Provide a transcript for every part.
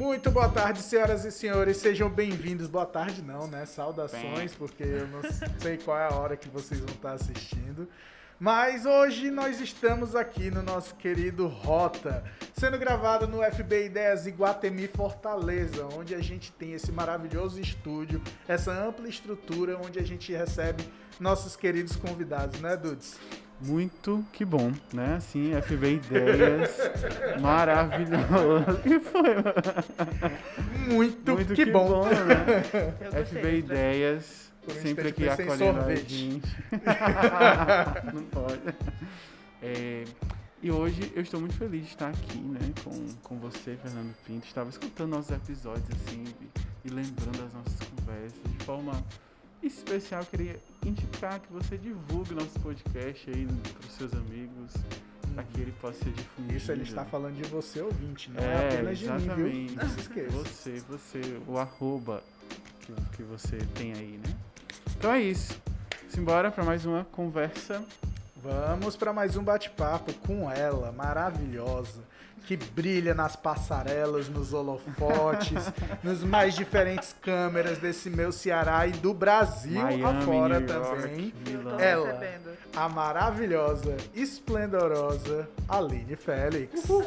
Muito boa tarde, senhoras e senhores. Sejam bem-vindos. Boa tarde, não, né? Saudações, porque eu não sei qual é a hora que vocês vão estar assistindo. Mas hoje nós estamos aqui no nosso querido Rota, sendo gravado no FB Ideias Iguatemi Fortaleza, onde a gente tem esse maravilhoso estúdio, essa ampla estrutura onde a gente recebe nossos queridos convidados, né, Dudes? Muito que bom, né? Assim, FB Ideias, maravilhoso. E foi, Muito, Muito que, que bom. bom né? FB Ideias, sempre aqui acolhendo a gente. Não pode. É, e hoje eu estou muito feliz de estar aqui, né, com, com você, Fernando Pinto. Estava escutando nossos episódios, assim, e, e lembrando as nossas conversas de forma especial, queria indicar que você divulgue nosso podcast aí para os seus amigos, para que ele possa ser difundido. Isso ele está falando de você, ouvinte, não é, é apenas exatamente. de mim, viu? Não se esqueça. Você, você, o arroba que, que você tem aí, né? Então é isso. Simbora para mais uma conversa. Vamos para mais um bate-papo com ela, maravilhosa que brilha nas passarelas, nos holofotes, nos mais diferentes câmeras desse meu Ceará e do Brasil Miami, afora também. York, Ela, a maravilhosa, esplendorosa Aline Félix. Uhul.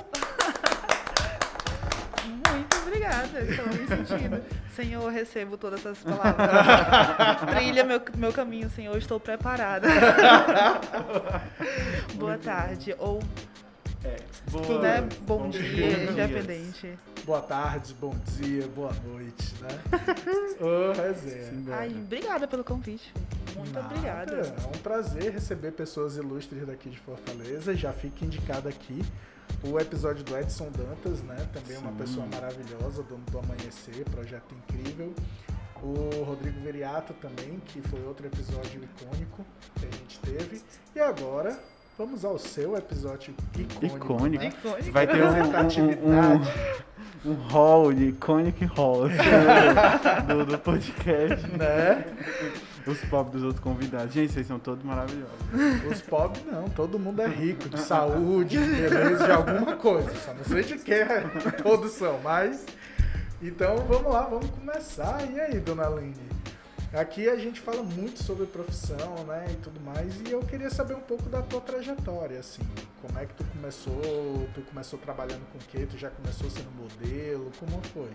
Muito obrigada, estou me sentindo. Senhor, recebo todas essas palavras. Trilha meu, meu caminho, Senhor, estou preparada. Boa tarde. Ou é. Boa, né? Bom, bom dia, independente. Boa tarde, bom dia, boa noite, né? Ô, oh, resenha. Ai, obrigada pelo convite. Muito Nada. obrigada. É um prazer receber pessoas ilustres daqui de Fortaleza. Já fica indicado aqui o episódio do Edson Dantas, né? Também Sim. uma pessoa maravilhosa, dono do Amanhecer, projeto incrível. O Rodrigo Veriato também, que foi outro episódio icônico que a gente teve. E agora Vamos ao seu episódio icônico. Icônico. Né? icônico. Vai ter um, um, um, um hall de iconic hall do, do podcast. Né? Os pop dos outros convidados. Gente, vocês são todos maravilhosos. Os pop não, todo mundo é rico, de saúde, de beleza, de alguma coisa. Só não sei de que todos são, mas. Então vamos lá, vamos começar. E aí, dona Aline? Aqui a gente fala muito sobre profissão, né, e tudo mais, e eu queria saber um pouco da tua trajetória, assim, como é que tu começou, tu começou trabalhando com o quê? Tu já começou sendo modelo, como foi?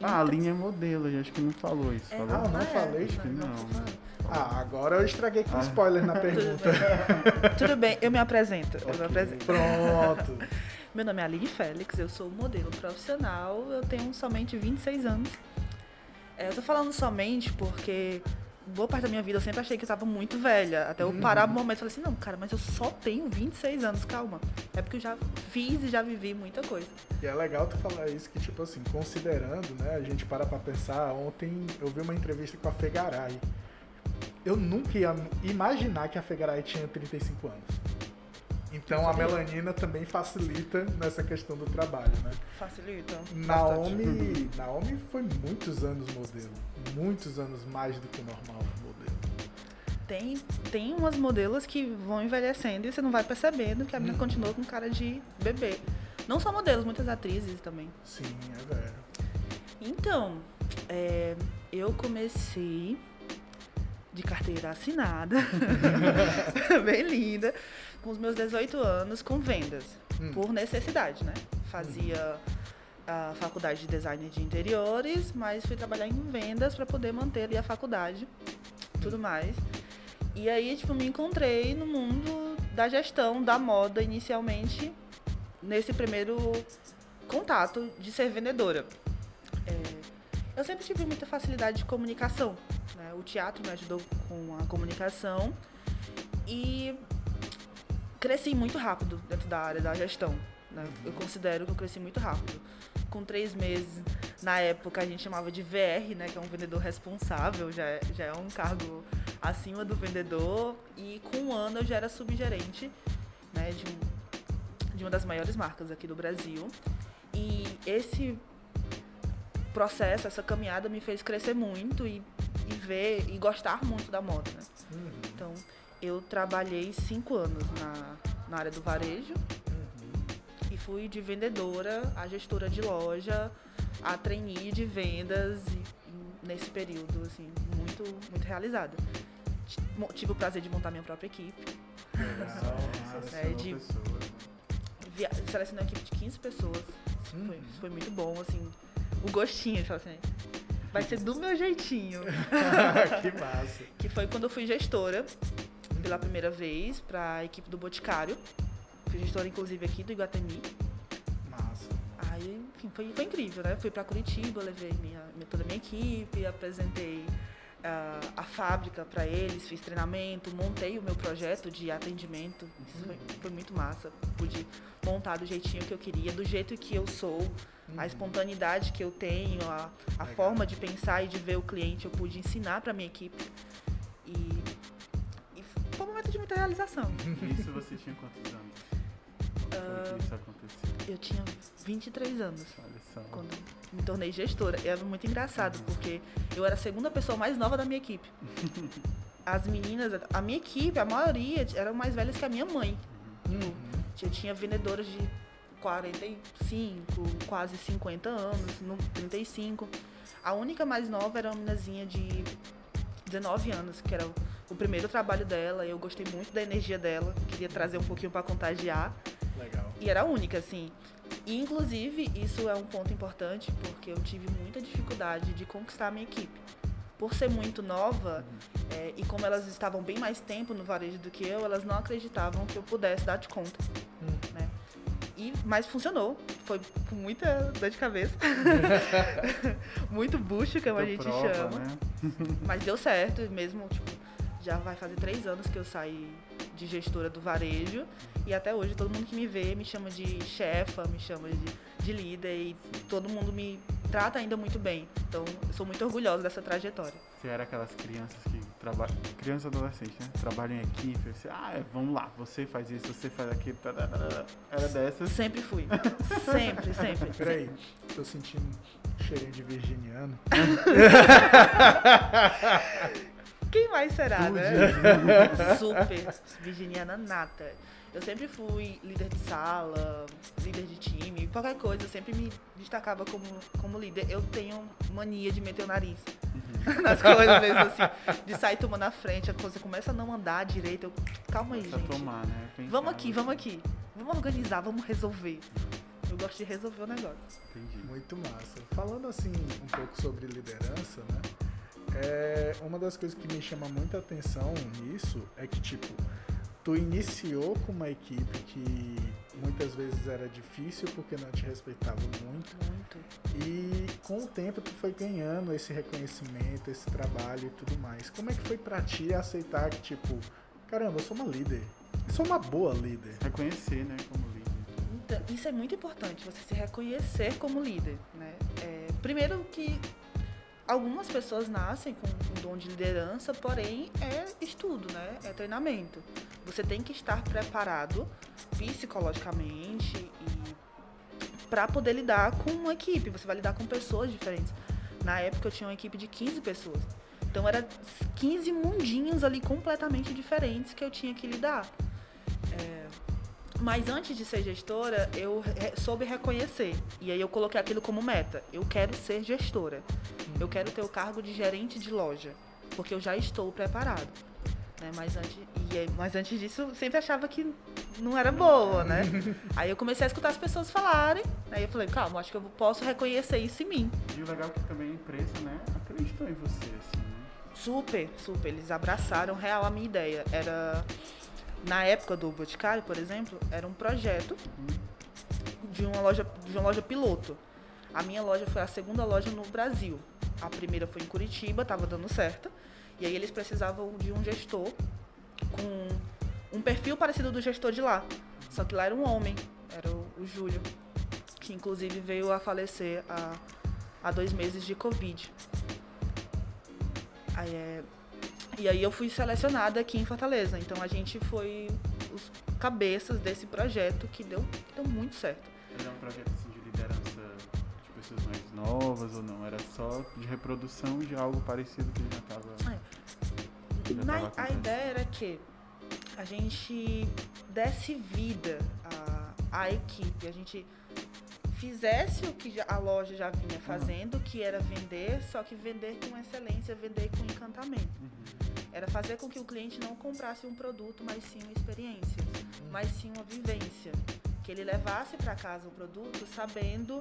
Ah, a linha é modelo, eu acho que não falou isso. É, falou? Ah, não é, falei? Acho que não. não. Ah, agora eu estraguei com ah. spoiler na pergunta. Tudo bem, Tudo bem eu me apresento. Okay. Eu me apresento. Pronto. Meu nome é Aline Félix, eu sou modelo profissional, eu tenho somente 26 anos. É, eu tô falando somente porque boa parte da minha vida eu sempre achei que eu tava muito velha. Até eu uhum. parar no momento e falei assim, não, cara, mas eu só tenho 26 anos, calma. É porque eu já fiz e já vivi muita coisa. E é legal tu falar isso, que tipo assim, considerando, né, a gente para pra pensar, ontem eu vi uma entrevista com a Fegaray. Eu nunca ia imaginar que a Fegaray tinha 35 anos. Então a melanina também facilita nessa questão do trabalho, né? Facilita. Naomi, Naomi foi muitos anos modelo. Muitos anos mais do que o normal modelo. Tem, tem umas modelos que vão envelhecendo e você não vai percebendo que a menina hum. continua com cara de bebê. Não só modelos, muitas atrizes também. Sim, é verdade. Então, é, eu comecei de carteira assinada, bem linda, com os meus 18 anos com vendas, hum. por necessidade, né? Fazia a faculdade de design de interiores, mas fui trabalhar em vendas para poder manter ali a faculdade, tudo mais. E aí, tipo, me encontrei no mundo da gestão da moda inicialmente, nesse primeiro contato de ser vendedora. É, eu sempre tive muita facilidade de comunicação. Né? O teatro me ajudou com a comunicação e cresci muito rápido dentro da área da gestão. Né? Eu considero que eu cresci muito rápido. Com três meses, na época a gente chamava de VR, né? que é um vendedor responsável, já é, já é um cargo acima do vendedor. E com um ano eu já era subgerente né? de, um, de uma das maiores marcas aqui do Brasil. E esse processo, essa caminhada me fez crescer muito e, e ver e gostar muito da moda. Né? Uhum. Então, eu trabalhei cinco anos na, na área do varejo uhum. e fui de vendedora a gestora de loja a trainee de vendas e, nesse período, assim, muito, muito realizada. Tive o prazer de montar minha própria equipe. Legal, é, de, via, selecionei uma equipe de 15 pessoas. Hum. Foi, foi, muito bom, assim, o gostinho, assim, vai ser do meu jeitinho. que massa. Que foi quando eu fui gestora pela primeira vez para a equipe do Boticário. Fui gestora, inclusive, aqui do Iguatemi. Massa. Aí, enfim, foi, foi incrível, né? Fui para Curitiba, levei minha, toda a minha equipe, apresentei uh, a fábrica para eles, fiz treinamento, montei o meu projeto de atendimento. Isso foi, foi, muito massa. Pude montar do jeitinho que eu queria, do jeito que eu sou, uhum. a espontaneidade que eu tenho, a, a forma de pensar e de ver o cliente, eu pude ensinar para minha equipe. E, e muita realização. Isso você tinha quantos anos? Uh, isso aconteceu? Eu tinha 23 anos. Quando me tornei gestora. E era muito engraçado, porque eu era a segunda pessoa mais nova da minha equipe. As meninas, a minha equipe, a maioria eram mais velhas que a minha mãe. Uhum. Eu tinha vendedoras de 45, quase 50 anos, 35. A única mais nova era uma meninazinha de 19 anos, que era o primeiro trabalho dela. Eu gostei muito da energia dela, queria trazer um pouquinho para contagiar. Legal. E era a única, assim. E, inclusive, isso é um ponto importante porque eu tive muita dificuldade de conquistar a minha equipe. Por ser muito nova, uhum. é, e como elas estavam bem mais tempo no varejo do que eu, elas não acreditavam que eu pudesse dar de conta. Uhum. Né? E, mas funcionou. Foi com muita dor de cabeça. muito bucho, como a gente prova, chama. Né? mas deu certo, mesmo, tipo, já vai fazer três anos que eu saí de gestora do varejo. E até hoje todo mundo que me vê me chama de chefa, me chama de, de líder e todo mundo me trata ainda muito bem. Então eu sou muito orgulhosa dessa trajetória. Você era aquelas crianças que trabalham, crianças adolescentes, né? Trabalham em equipe, você, ah, é, vamos lá, você faz isso, você faz aquilo, tá, tá, tá, era dessas. Sempre fui. sempre, sempre. Peraí, tô sentindo cheirinho de virginiano. Quem mais será, né? Super virginiana nata. Eu sempre fui líder de sala, líder de time, qualquer coisa, eu sempre me destacava como, como líder. Eu tenho mania de meter o nariz uhum. nas coisas mesmo, assim, de sair tomando na frente, a coisa começa a não andar direito. Eu, calma aí, gente. Tomar, né? vamos aqui, vamos aqui. Vamos organizar, vamos resolver. Eu gosto de resolver o negócio. Entendi. Muito massa. Falando assim um pouco sobre liderança, né? É, uma das coisas que me chama muita atenção nisso é que, tipo, tu iniciou com uma equipe que muitas vezes era difícil porque não te respeitava muito. Muito. E com o tempo tu foi ganhando esse reconhecimento, esse trabalho e tudo mais. Como é que foi para ti aceitar que, tipo, caramba, eu sou uma líder. Eu sou uma boa líder. Reconhecer, né, como líder. Então, isso é muito importante, você se reconhecer como líder, né? É, primeiro que algumas pessoas nascem com um dom de liderança, porém é estudo, né? É treinamento. Você tem que estar preparado psicologicamente e para poder lidar com uma equipe. Você vai lidar com pessoas diferentes. Na época eu tinha uma equipe de 15 pessoas. Então era 15 mundinhos ali completamente diferentes que eu tinha que lidar. É... Mas antes de ser gestora, eu soube reconhecer. E aí eu coloquei aquilo como meta. Eu quero ser gestora. Eu quero ter o cargo de gerente de loja. Porque eu já estou preparado. Né? Mas, antes, e, mas antes disso, eu sempre achava que não era boa, né? Aí eu comecei a escutar as pessoas falarem. Aí eu falei, calma, acho que eu posso reconhecer isso em mim. E o legal é que também a empresa, né, acreditou em você, assim, né? Super, super. Eles abraçaram real a minha ideia. Era na época do Boticário, por exemplo, era um projeto de uma loja, de uma loja piloto. A minha loja foi a segunda loja no Brasil. A primeira foi em Curitiba, estava dando certo. E aí eles precisavam de um gestor com um perfil parecido do gestor de lá. Só que lá era um homem, era o, o Júlio, que inclusive veio a falecer há, há dois meses de Covid. Aí é, e aí eu fui selecionada aqui em Fortaleza. Então a gente foi os cabeças desse projeto que deu, que deu muito certo. Era um projeto assim, de liderança de pessoas mais novas ou não? Era só de reprodução de algo parecido que já estava. É. Na, a ideia era que a gente desse vida à, à equipe, a gente fizesse o que a loja já vinha fazendo, uhum. que era vender, só que vender com excelência, vender com encantamento. Uhum. Era fazer com que o cliente não comprasse um produto, mas sim uma experiência, uhum. mas sim uma vivência. Que ele levasse para casa o produto sabendo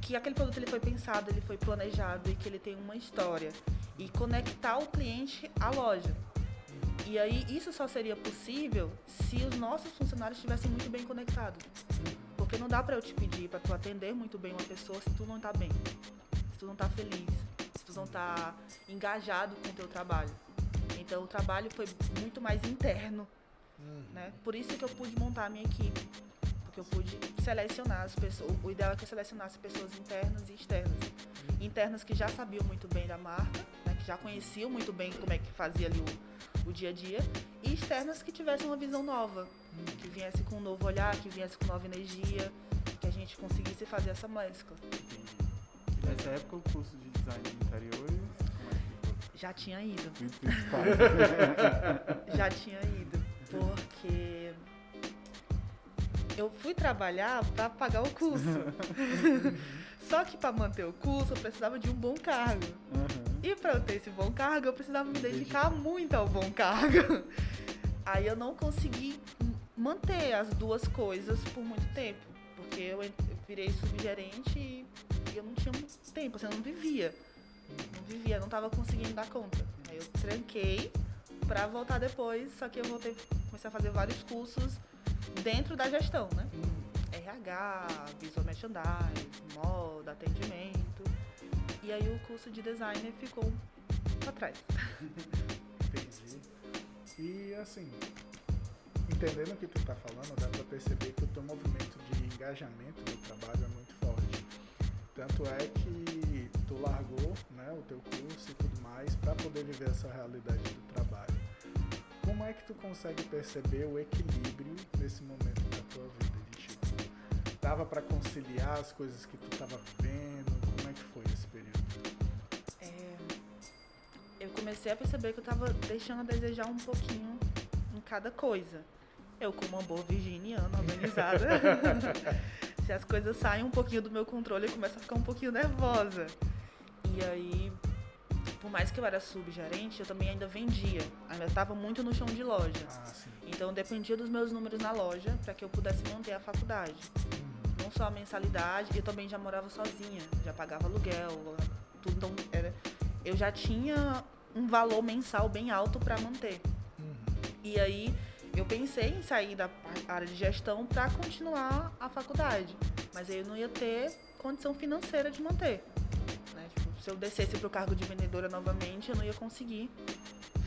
que aquele produto ele foi pensado, ele foi planejado e que ele tem uma história. E conectar o cliente à loja. E aí isso só seria possível se os nossos funcionários estivessem muito bem conectados. Porque não dá para eu te pedir para tu atender muito bem uma pessoa se tu não tá bem, se tu não tá feliz, se tu não tá engajado com o teu trabalho. Então o trabalho foi muito mais interno, uhum. né? Por isso que eu pude montar a minha equipe, porque eu pude selecionar as pessoas. O ideal é que eu selecionasse pessoas internas e externas. Uhum. Internas que já sabiam muito bem da marca, né? Que já conheciam muito bem como é que fazia ali o, o dia a dia, e externas que tivessem uma visão nova, que viesse com um novo olhar, que viesse com nova energia, que a gente conseguisse fazer essa mescla. Nessa época o curso de design de interiores já tinha ido. Já tinha ido. Porque eu fui trabalhar para pagar o curso. Só que para manter o curso eu precisava de um bom cargo. Uhum. E para eu ter esse bom cargo, eu precisava me dedicar muito ao bom cargo. Aí eu não consegui manter as duas coisas por muito tempo. Porque eu virei subgerente e eu não tinha muito tempo, assim, eu não vivia não vivia, não estava conseguindo dar conta. Aí eu tranquei para voltar depois, só que eu voltei, comecei a fazer vários cursos dentro da gestão, né? RH, visual merchandising, moda, atendimento. E aí o curso de designer ficou para trás. Entendi. E assim, entendendo o que tu tá falando, dá para perceber que o teu movimento de engajamento no trabalho é muito forte. Tanto é que tu largou né, o teu curso e tudo mais para poder viver essa realidade do trabalho. Como é que tu consegue perceber o equilíbrio nesse momento da tua vida? De tipo, dava para conciliar as coisas que tu estava vivendo? Eu comecei a perceber que eu estava deixando a desejar um pouquinho em cada coisa. Eu, como uma boa virginiana organizada, se as coisas saem um pouquinho do meu controle, eu começo a ficar um pouquinho nervosa. E aí, por mais que eu era subgerente, eu também ainda vendia. Ainda estava muito no chão de loja. Ah, então dependia dos meus números na loja para que eu pudesse manter a faculdade. Uhum. Não só a mensalidade, eu também já morava sozinha, já pagava aluguel, tudo. Então, era, eu já tinha um valor mensal bem alto para manter. Uhum. E aí eu pensei em sair da área de gestão para continuar a faculdade, mas aí eu não ia ter condição financeira de manter. Né? Tipo, se eu descesse para o cargo de vendedora novamente, eu não ia conseguir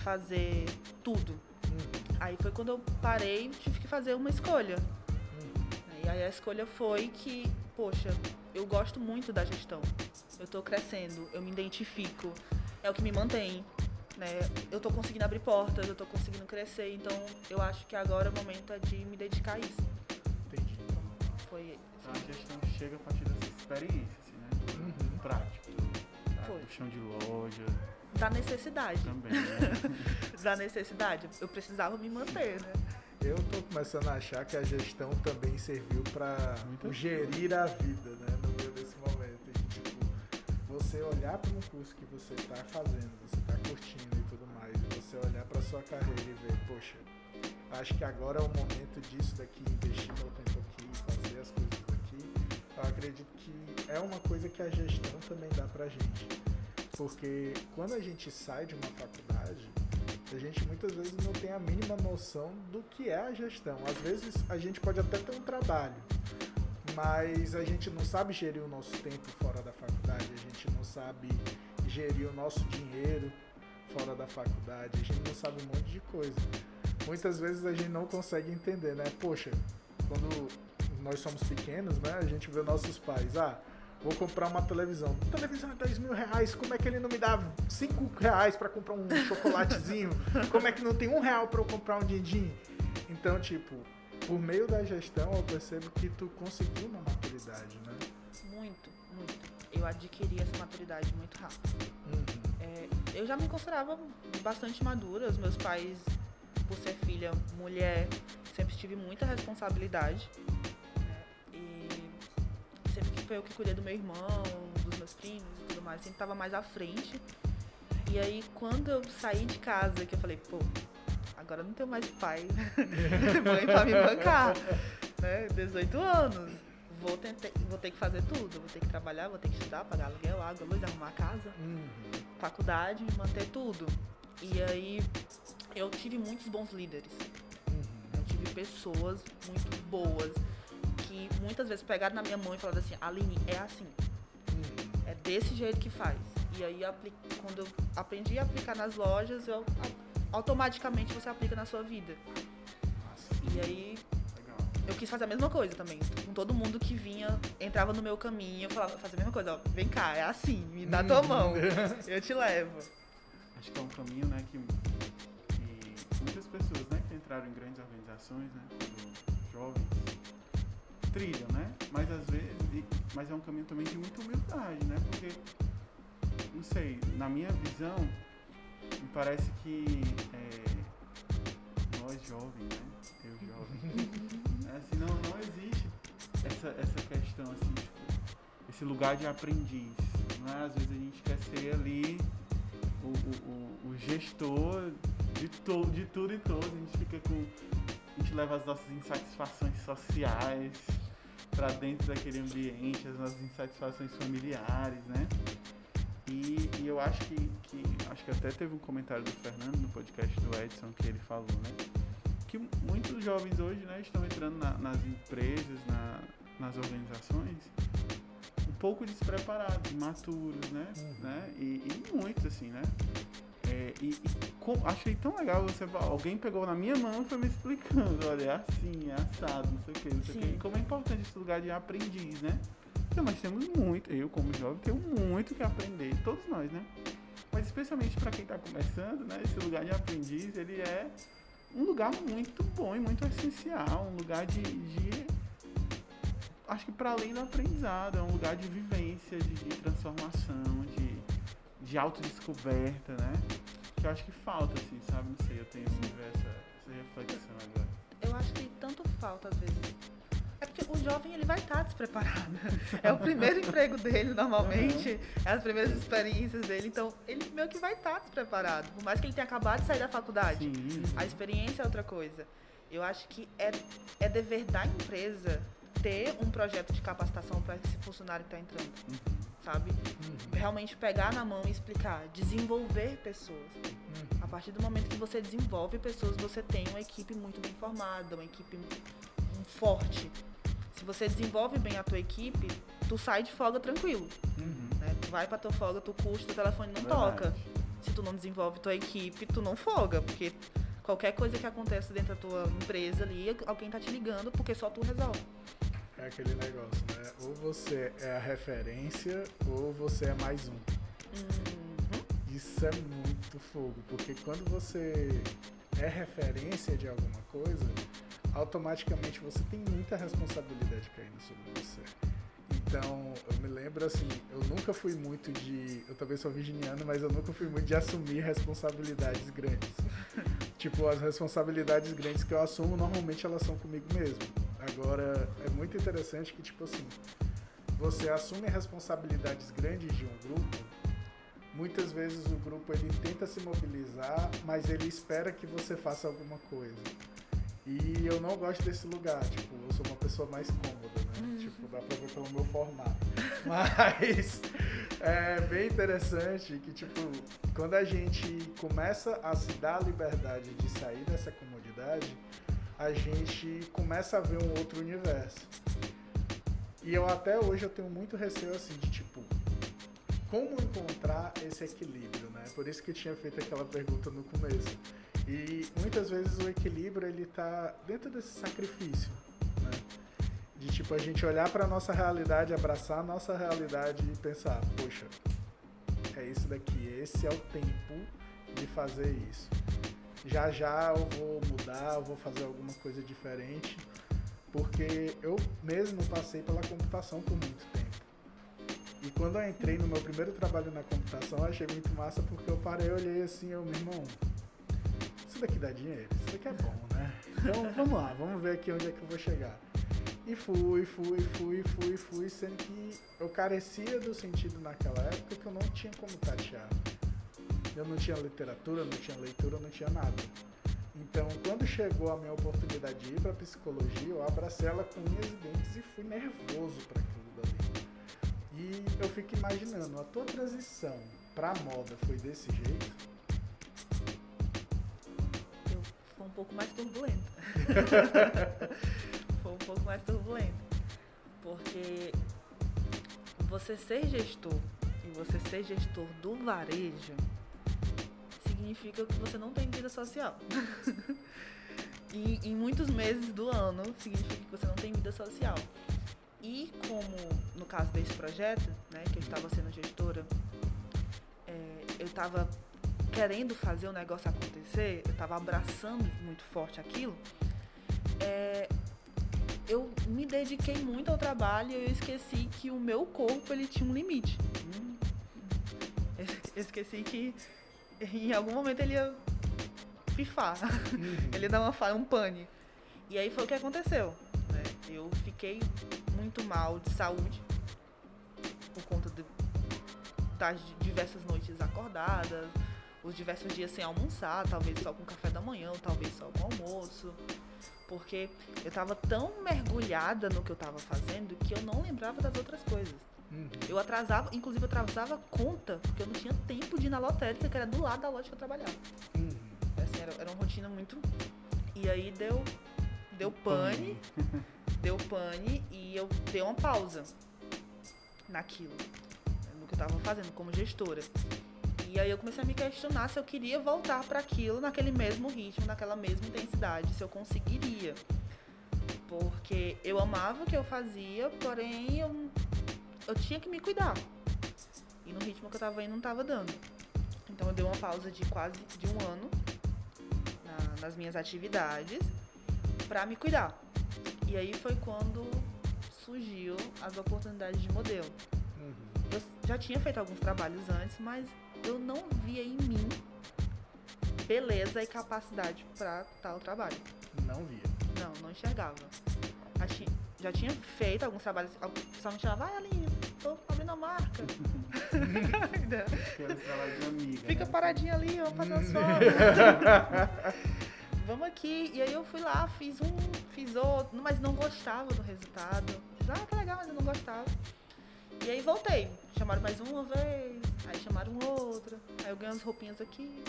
fazer tudo. Uhum. Aí foi quando eu parei, tive que fazer uma escolha. Uhum. E aí a escolha foi que, poxa, eu gosto muito da gestão. Eu estou crescendo, eu me identifico, é o que me mantém né? Eu tô conseguindo abrir portas, eu tô conseguindo crescer, então eu acho que agora o momento é de me dedicar a isso. Entendi. Foi. Então a gestão chega a partir dessa experiência, assim, né? Uhum. Prático. Tá? Foi. Do chão de loja. Da necessidade. Também, né? da necessidade. Eu precisava me manter, né? Eu tô começando a achar que a gestão também serviu para gerir a vida, né? No você olhar para um curso que você está fazendo, você está curtindo e tudo mais, e você olhar para sua carreira e ver, poxa, acho que agora é o momento disso daqui, investir meu tempo aqui, fazer as coisas daqui. Eu acredito que é uma coisa que a gestão também dá pra gente. Porque quando a gente sai de uma faculdade, a gente muitas vezes não tem a mínima noção do que é a gestão. Às vezes a gente pode até ter um trabalho, mas a gente não sabe gerir o nosso tempo fora da faculdade, a gente não sabe gerir o nosso dinheiro fora da faculdade, a gente não sabe um monte de coisa. Muitas vezes a gente não consegue entender, né? Poxa, quando nós somos pequenos, né? A gente vê nossos pais, ah, vou comprar uma televisão. televisão é 10 mil reais, como é que ele não me dá 5 reais para comprar um chocolatezinho? como é que não tem um real para eu comprar um din-din? Então, tipo, por meio da gestão, eu percebo que tu conseguiu uma maturidade, né? Muito, muito. Eu adquiri essa maturidade muito rápido. Uhum. É, eu já me considerava bastante madura. Os meus pais, por ser filha mulher, sempre tive muita responsabilidade. Né? E sempre que foi eu que cuidei do meu irmão, dos meus primos e tudo mais, sempre tava mais à frente. E aí, quando eu saí de casa, que eu falei, pô, agora não tenho mais pai, mãe pra me bancar, né? 18 anos. Vou, tentar, vou ter que fazer tudo, vou ter que trabalhar, vou ter que estudar, pagar aluguel, água, luz, arrumar casa, uhum. faculdade, manter tudo. E aí eu tive muitos bons líderes. Uhum. Eu tive pessoas muito boas que muitas vezes pegaram na minha mão e falaram assim, Aline, é assim. Uhum. É desse jeito que faz. E aí quando eu aprendi a aplicar nas lojas, eu automaticamente você aplica na sua vida. E aí eu quis fazer a mesma coisa também. Com todo mundo que vinha, entrava no meu caminho, eu falava, fazer a mesma coisa, ó, vem cá, é assim, me dá tua mão, eu te levo. Acho que é um caminho, né, que, que muitas pessoas, né, que entraram em grandes organizações, né, quando jovens, trilham, né, mas às vezes, mas é um caminho também de muita humildade, né, porque, não sei, na minha visão, me parece que é, nós jovens, né, eu jovem, é, assim, não, não existe essa, essa questão, assim, tipo, esse lugar de aprendiz, não é? Às vezes a gente quer ser ali o, o, o gestor de, to, de tudo e todos, a gente fica com, a gente leva as nossas insatisfações sociais para dentro daquele ambiente, as nossas insatisfações familiares, né? E, e, eu acho que, que, acho que até teve um comentário do Fernando no podcast do Edson que ele falou, né? Que muitos jovens hoje, né, estão entrando na, nas empresas, na, nas organizações, um pouco despreparados, imaturos, né? Uhum. né? E, e, muitos, assim, né? É, e, e com, achei tão legal você alguém pegou na minha mão e foi me explicando, olha, é assim, é assado, não sei o que, não sei o que. E como é importante esse lugar de aprendiz, né? Nós temos muito, eu como jovem tenho muito que aprender, todos nós, né? Mas especialmente para quem está começando, né? Esse lugar de aprendiz, ele é um lugar muito bom e muito essencial, um lugar de, de acho que para além do aprendizado, é um lugar de vivência, de, de transformação, de, de autodescoberta, né? Que eu acho que falta, assim, sabe? Não sei, eu tenho assim, essa, essa reflexão agora. Eu acho que tanto falta às vezes é porque o jovem ele vai estar despreparado. É o primeiro emprego dele normalmente, uhum. é as primeiras experiências dele, então ele meio que vai estar despreparado. Por mais que ele tenha acabado de sair da faculdade, Sim. a experiência é outra coisa. Eu acho que é, é dever da empresa ter um projeto de capacitação para esse funcionário que está entrando. Uhum. Sabe? Uhum. Realmente pegar na mão e explicar, desenvolver pessoas. Uhum. A partir do momento que você desenvolve pessoas, você tem uma equipe muito bem formada, uma equipe forte. Se você desenvolve bem a tua equipe, tu sai de folga tranquilo. Uhum. Né? Tu vai pra tua folga, tu custa, o telefone não Verdade. toca. Se tu não desenvolve tua equipe, tu não folga, porque qualquer coisa que aconteça dentro da tua empresa ali, alguém tá te ligando, porque só tu resolve. É aquele negócio, né? Ou você é a referência, ou você é mais um. Uhum. Isso é muito fogo, porque quando você é referência de alguma coisa, automaticamente você tem muita responsabilidade caindo sobre você. Então, eu me lembro assim, eu nunca fui muito de. Eu também sou virginiano, mas eu nunca fui muito de assumir responsabilidades grandes. tipo, as responsabilidades grandes que eu assumo, normalmente elas são comigo mesmo. Agora, é muito interessante que, tipo assim, você assume responsabilidades grandes de um grupo, muitas vezes o grupo ele tenta se mobilizar, mas ele espera que você faça alguma coisa. E eu não gosto desse lugar, tipo, eu sou uma pessoa mais cômoda, né? Uhum. Tipo, dá pra ver pelo meu formato. Mas é bem interessante que, tipo, quando a gente começa a se dar a liberdade de sair dessa comodidade, a gente começa a ver um outro universo. E eu até hoje eu tenho muito receio assim de tipo como encontrar esse equilíbrio, né? Por isso que eu tinha feito aquela pergunta no começo. E muitas vezes o equilíbrio ele tá dentro desse sacrifício, né? De tipo a gente olhar para nossa realidade, abraçar a nossa realidade e pensar, poxa, é isso daqui, esse é o tempo de fazer isso. Já já eu vou mudar, eu vou fazer alguma coisa diferente, porque eu mesmo passei pela computação por muito tempo. E quando eu entrei no meu primeiro trabalho na computação, eu achei muito massa porque eu parei, olhei assim, eu, meu irmão, isso daqui dá dinheiro, isso daqui é bom, né? Então vamos lá, vamos ver aqui onde é que eu vou chegar. E fui, fui, fui, fui, fui, sendo que eu carecia do sentido naquela época que eu não tinha como tatear. Eu não tinha literatura, não tinha leitura, não tinha nada. Então, quando chegou a minha oportunidade de ir para psicologia, eu abracei ela com unhas e dentes e fui nervoso para aquilo dali. E eu fico imaginando, a tua transição para moda foi desse jeito? foi um pouco mais turbulenta. foi um pouco mais turbulenta. Porque você ser gestor e você ser gestor do varejo significa que você não tem vida social. e em muitos meses do ano significa que você não tem vida social. E como no caso desse projeto, né, que eu estava sendo gestora, é, eu estava querendo fazer o negócio acontecer, eu estava abraçando muito forte aquilo, é, eu me dediquei muito ao trabalho e eu esqueci que o meu corpo ele tinha um limite. Eu esqueci que em algum momento ele ia pifar. Uhum. ele ia dar uma um pane. E aí foi o que aconteceu. Né? Eu fiquei muito mal de saúde por conta de, das diversas noites acordadas, os diversos dias sem almoçar, talvez só com café da manhã, talvez só com almoço. Porque eu estava tão mergulhada no que eu estava fazendo que eu não lembrava das outras coisas. Uhum. Eu atrasava, inclusive eu atrasava conta, porque eu não tinha tempo de ir na lotérica, que era do lado da loja que eu trabalhava. Uhum. Assim, era, era uma rotina muito. E aí deu, deu pane, deu pane e eu dei uma pausa naquilo, no que eu tava fazendo como gestora. E aí eu comecei a me questionar se eu queria voltar para aquilo naquele mesmo ritmo, naquela mesma intensidade, se eu conseguiria. Porque eu amava o que eu fazia, porém eu eu tinha que me cuidar. E no ritmo que eu tava indo não tava dando. Então eu dei uma pausa de quase de um ano na, nas minhas atividades para me cuidar. E aí foi quando surgiu as oportunidades de modelo. Uhum. Eu já tinha feito alguns trabalhos antes, mas eu não via em mim beleza e capacidade para tal trabalho. Não via? Não, não enxergava. Achei, já tinha feito alguns trabalhos. O pessoal me chamava, vai Aline, tô abrindo a marca. Fica né? paradinha ali, vamos fazer as fotos. vamos aqui. E aí eu fui lá, fiz um, fiz outro, mas não gostava do resultado. Ah, que legal, mas eu não gostava. E aí voltei. Chamaram mais uma vez, aí chamaram outra. Aí eu ganhei umas roupinhas aqui,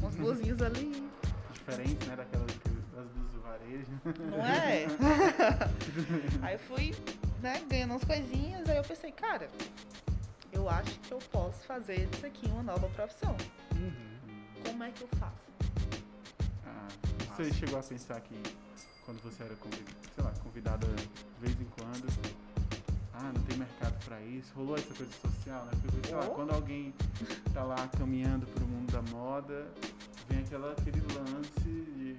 umas blusinhas ali. Diferente, né, daquelas das do varejo. Não é? aí eu fui, né, ganhando umas coisinhas, aí eu pensei, cara, eu acho que eu posso fazer disso aqui uma nova profissão. Uhum. Como é que eu faço? Ah, você chegou a pensar que quando você era convidada, sei lá, convidada de vez em quando, ah, não tem mercado para isso. Rolou essa coisa social, né? Porque, sei oh. lá, quando alguém tá lá caminhando pro mundo da moda, vem aquela, aquele lance de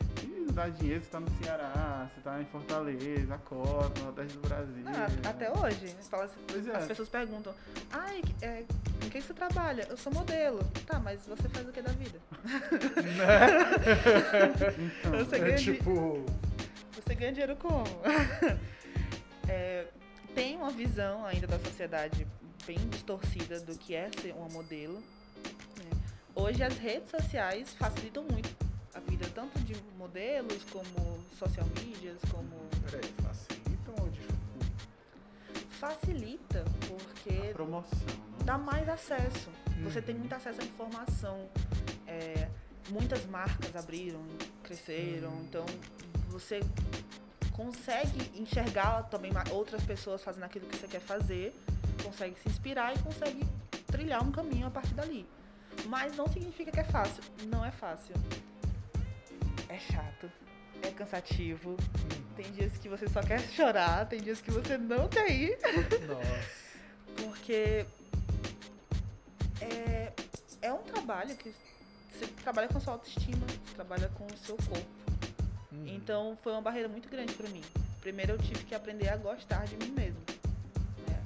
dá dinheiro, você tá no Ceará, você tá em Fortaleza, no Nordeste do Brasil. Ah, até hoje. Assim, é. As pessoas perguntam, ai, é, em que você trabalha? Eu sou modelo. Tá, mas você faz o que da vida? então, você é ganha tipo... Você ganha dinheiro como? é, tem uma visão ainda da sociedade bem distorcida do que é ser uma modelo. Né? Hoje as redes sociais facilitam muito a vida tanto de modelos como social medias, como. Peraí, facilitam ou dificultam? Facilita, porque. A promoção, não? Dá mais acesso. Uhum. Você tem muito acesso à informação. É, muitas marcas abriram, cresceram, uhum. então você consegue enxergar também outras pessoas fazendo aquilo que você quer fazer, consegue se inspirar e consegue trilhar um caminho a partir dali. Mas não significa que é fácil. Não é fácil é chato, é cansativo. Uhum. Tem dias que você só quer chorar, tem dias que você não quer ir. Nossa. Porque é, é um trabalho que você trabalha com a sua autoestima, você trabalha com o seu corpo. Uhum. Então foi uma barreira muito grande para mim. Primeiro eu tive que aprender a gostar de mim mesmo. Né?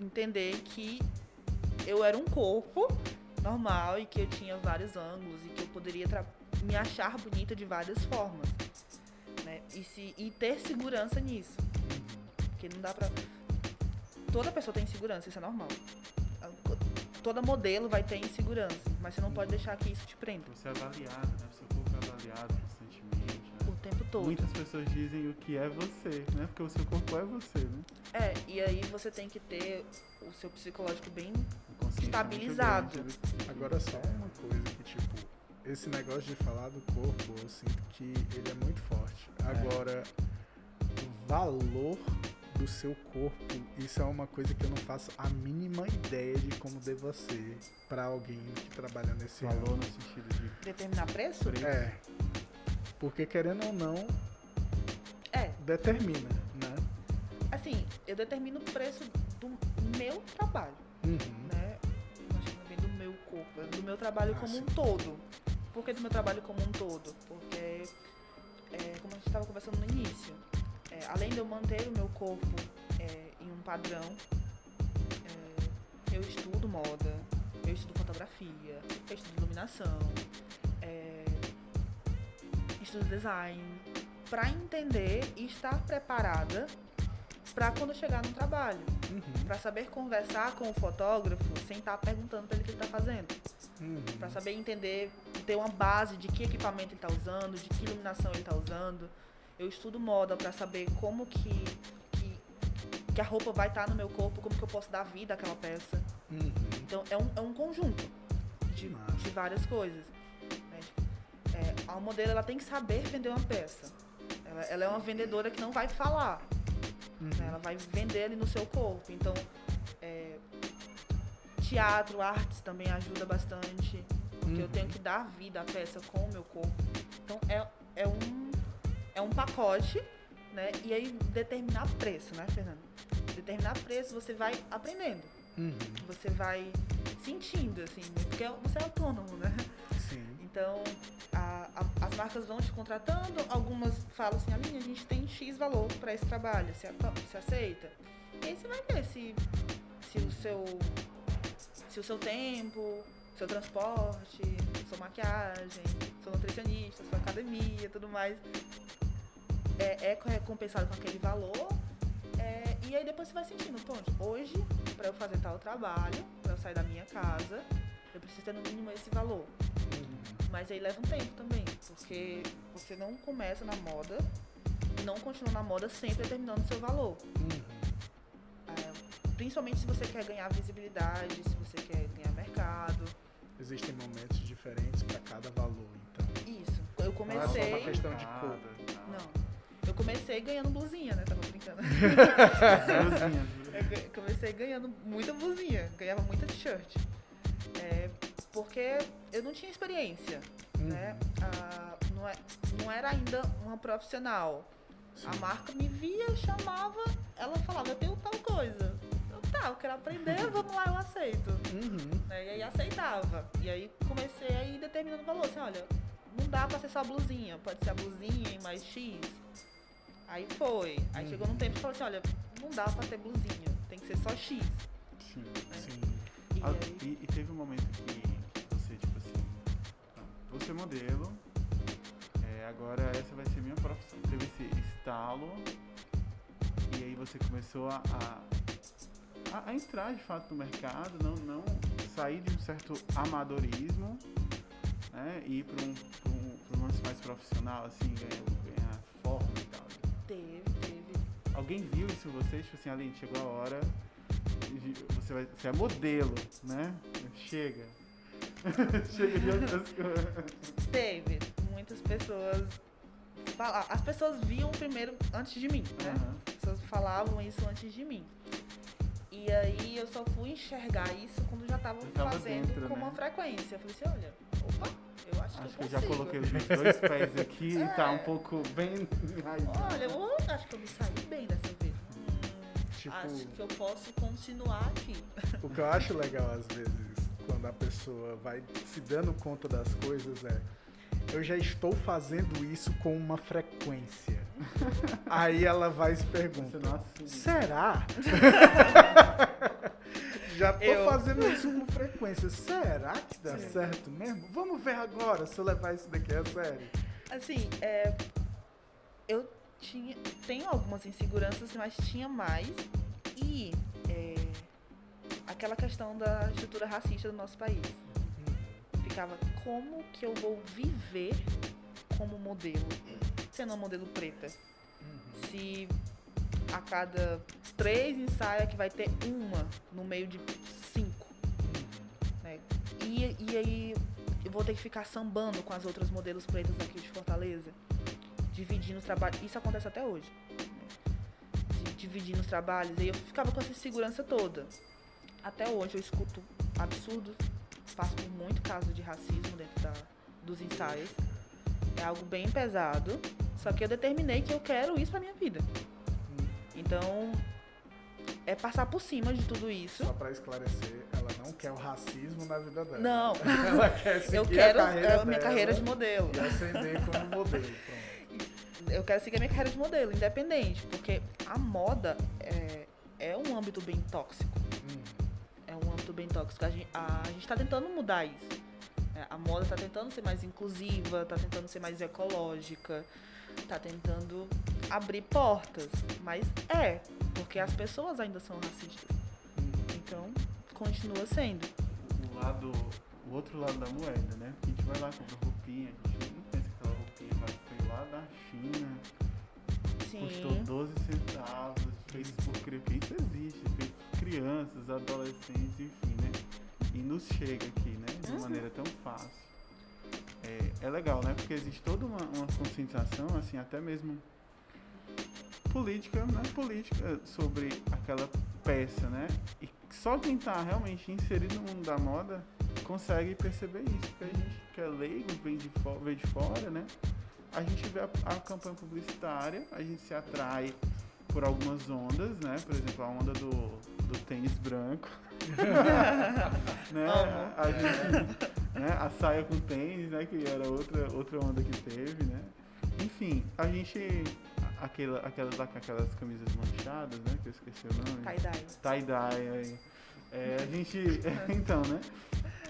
entender que eu era um corpo normal e que eu tinha vários ângulos e que eu poderia me achar bonita de várias formas. Né? E, se, e ter segurança nisso. Porque não dá pra. Toda pessoa tem insegurança, isso é normal. Toda modelo vai ter insegurança, mas você não pode deixar que isso te prenda. Você é avaliado, né? Seu corpo é avaliado todo. Muitas pessoas dizem o que é você, né? Porque o seu corpo é você, né? É, e aí você tem que ter o seu psicológico bem estabilizado. Agora só uma coisa que, tipo, esse negócio de falar do corpo, eu sinto que ele é muito forte. É. Agora, o valor do seu corpo, isso é uma coisa que eu não faço a mínima ideia de como deva ser para alguém que trabalha nesse valor no sentido de determinar preço? É. Porque querendo ou não, é. determina, né? Assim, eu determino o preço do meu trabalho, uhum. né? Do meu corpo, do meu trabalho ah, como sim. um todo. Por que do meu trabalho como um todo? Porque, é, como a gente estava conversando no início, é, além de eu manter o meu corpo é, em um padrão, é, eu estudo moda, eu estudo fotografia, eu estudo iluminação, é, estudo design, para entender e estar preparada para quando chegar no trabalho, uhum. para saber conversar com o fotógrafo sem estar tá perguntando para ele o que ele está fazendo, uhum. para saber entender, ter uma base de que equipamento ele está usando, de que iluminação ele está usando eu estudo moda para saber como que, que, que, a roupa vai estar tá no meu corpo, como que eu posso dar vida àquela peça. Uhum. Então é um, é um conjunto de, de várias coisas. É, a modelo ela tem que saber vender uma peça. Ela, ela é uma vendedora que não vai falar. Uhum. Né? Ela vai vender ali no seu corpo. Então, é, teatro, artes também ajuda bastante. Porque uhum. eu tenho que dar vida à peça com o meu corpo. Então é, é um é um pacote, né? E aí determinar preço, né, Fernando? Determinar preço você vai aprendendo. Uhum. Você vai sentindo, assim, porque você é autônomo, né? Sim. Então, a, a, as marcas vão te contratando, algumas falam assim, Aline, a gente tem X valor para esse trabalho, você, você aceita? E aí você vai ver se, se o seu se o seu tempo, seu transporte, sua maquiagem, sua nutricionista, sua academia, tudo mais, é, é recompensado com aquele valor. É, e aí depois você vai sentindo, pronto, hoje, para eu fazer tal trabalho, para eu sair da minha casa, eu preciso ter no mínimo esse valor. Uhum. Mas aí leva um tempo também, porque você não começa na moda e não continua na moda sempre determinando seu valor. Uhum. É, principalmente se você quer ganhar visibilidade, se você quer ganhar mercado. Existem momentos diferentes para cada valor, então. Isso. Eu comecei. Não é só uma questão de cor. Não comecei ganhando blusinha, né? Tava brincando. eu comecei ganhando muita blusinha, ganhava muita t-shirt. É, porque eu não tinha experiência, uhum. né? Ah, não, é, não era ainda uma profissional. Sim. A marca me via, chamava, ela falava, eu tenho tal coisa. Eu, tá, eu quero aprender, vamos lá, eu aceito. Uhum. Né? E aí aceitava. E aí comecei a ir determinando o valor. Assim, olha, não dá pra ser só a blusinha, pode ser a blusinha e mais X. Aí foi. Aí hum. chegou num tempo e falou assim, olha, não dá pra ter blusinha, tem que ser só X. Sim, né? sim. E, ah, e, e, teve um momento que você, tipo assim, você é modelo, é, agora essa vai ser minha profissão. Teve esse estalo, e aí você começou a, a, a entrar de fato no mercado, não, não sair de um certo amadorismo, né, e ir para um, um, um lance mais profissional, assim, ganhar, ganhar forma e tal. Teve, teve. Alguém viu isso em você? Tipo assim, Aline, chegou a hora. Você, vai, você é modelo, né? Chega. Chega de outras coisas. Teve. Muitas pessoas. As pessoas viam primeiro antes de mim, né? Uhum. As pessoas falavam isso antes de mim. E aí eu só fui enxergar isso quando já estavam fazendo dentro, com né? uma frequência. Eu falei assim, olha, opa, eu acho, acho que, eu que já coloquei os meus dois pés aqui é. e tá um pouco bem Olha, eu acho que eu me saí bem dessa vez. Tipo, acho que eu posso continuar aqui. O que eu acho legal às vezes, quando a pessoa vai se dando conta das coisas, é eu já estou fazendo isso com uma frequência. Aí ela vai se perguntar: será? Já tô eu... fazendo isso com frequência. Será que dá Sim. certo mesmo? Vamos ver agora se eu levar isso daqui a sério. Assim, é, eu tinha, tem algumas inseguranças, mas tinha mais. E é, aquela questão da estrutura racista do nosso país. Ficava como que eu vou viver como modelo, sendo uma modelo preta. Se a cada três ensaios que vai ter uma no meio de cinco. Né? E, e aí eu vou ter que ficar sambando com as outras modelos pretas aqui de Fortaleza, dividindo os trabalhos. Isso acontece até hoje. Né? Dividindo os trabalhos. E eu ficava com essa insegurança toda. Até hoje eu escuto absurdos, passo por muito caso de racismo dentro da, dos ensaios. É algo bem pesado. Só que eu determinei que eu quero isso pra minha vida. Então, é passar por cima de tudo isso. Só para esclarecer, ela não quer o racismo na vida dela. Não. Ela quer seguir eu quero a carreira a minha carreira de modelo. E ascender como modelo. Pronto. Eu quero seguir a minha carreira de modelo, independente, porque a moda é, é um âmbito bem tóxico. Hum. É um âmbito bem tóxico. A gente, a, a gente tá tentando mudar isso. É, a moda está tentando ser mais inclusiva, está tentando ser mais ecológica, está tentando abrir portas. Mas é, porque as pessoas ainda são racistas. Então, continua sendo. O lado, o outro lado da moeda, né? Porque a gente vai lá, compra roupinha, a gente da China. Sim. Custou 12 centavos, feito por crianças. Isso existe, feito por crianças, adolescentes, enfim, né? E nos chega aqui, né? De uhum. maneira tão fácil. É, é legal, né? Porque existe toda uma, uma conscientização, assim, até mesmo política, né? Política sobre aquela peça, né? E só quem está realmente inserido no mundo da moda consegue perceber isso, porque a gente que é leigo, vem de, vem de fora, né? A gente vê a, a, campanha publicitária, a gente se atrai por algumas ondas, né? Por exemplo, a onda do, do tênis branco. né? A, gente, né? a saia com tênis, né? Que era outra, outra onda que teve, né? Enfim, a gente aquela, aquelas, aquelas camisas manchadas, né? Que eu esqueci o nome. Tie-dye. Tie-dye. É, a gente. então, né?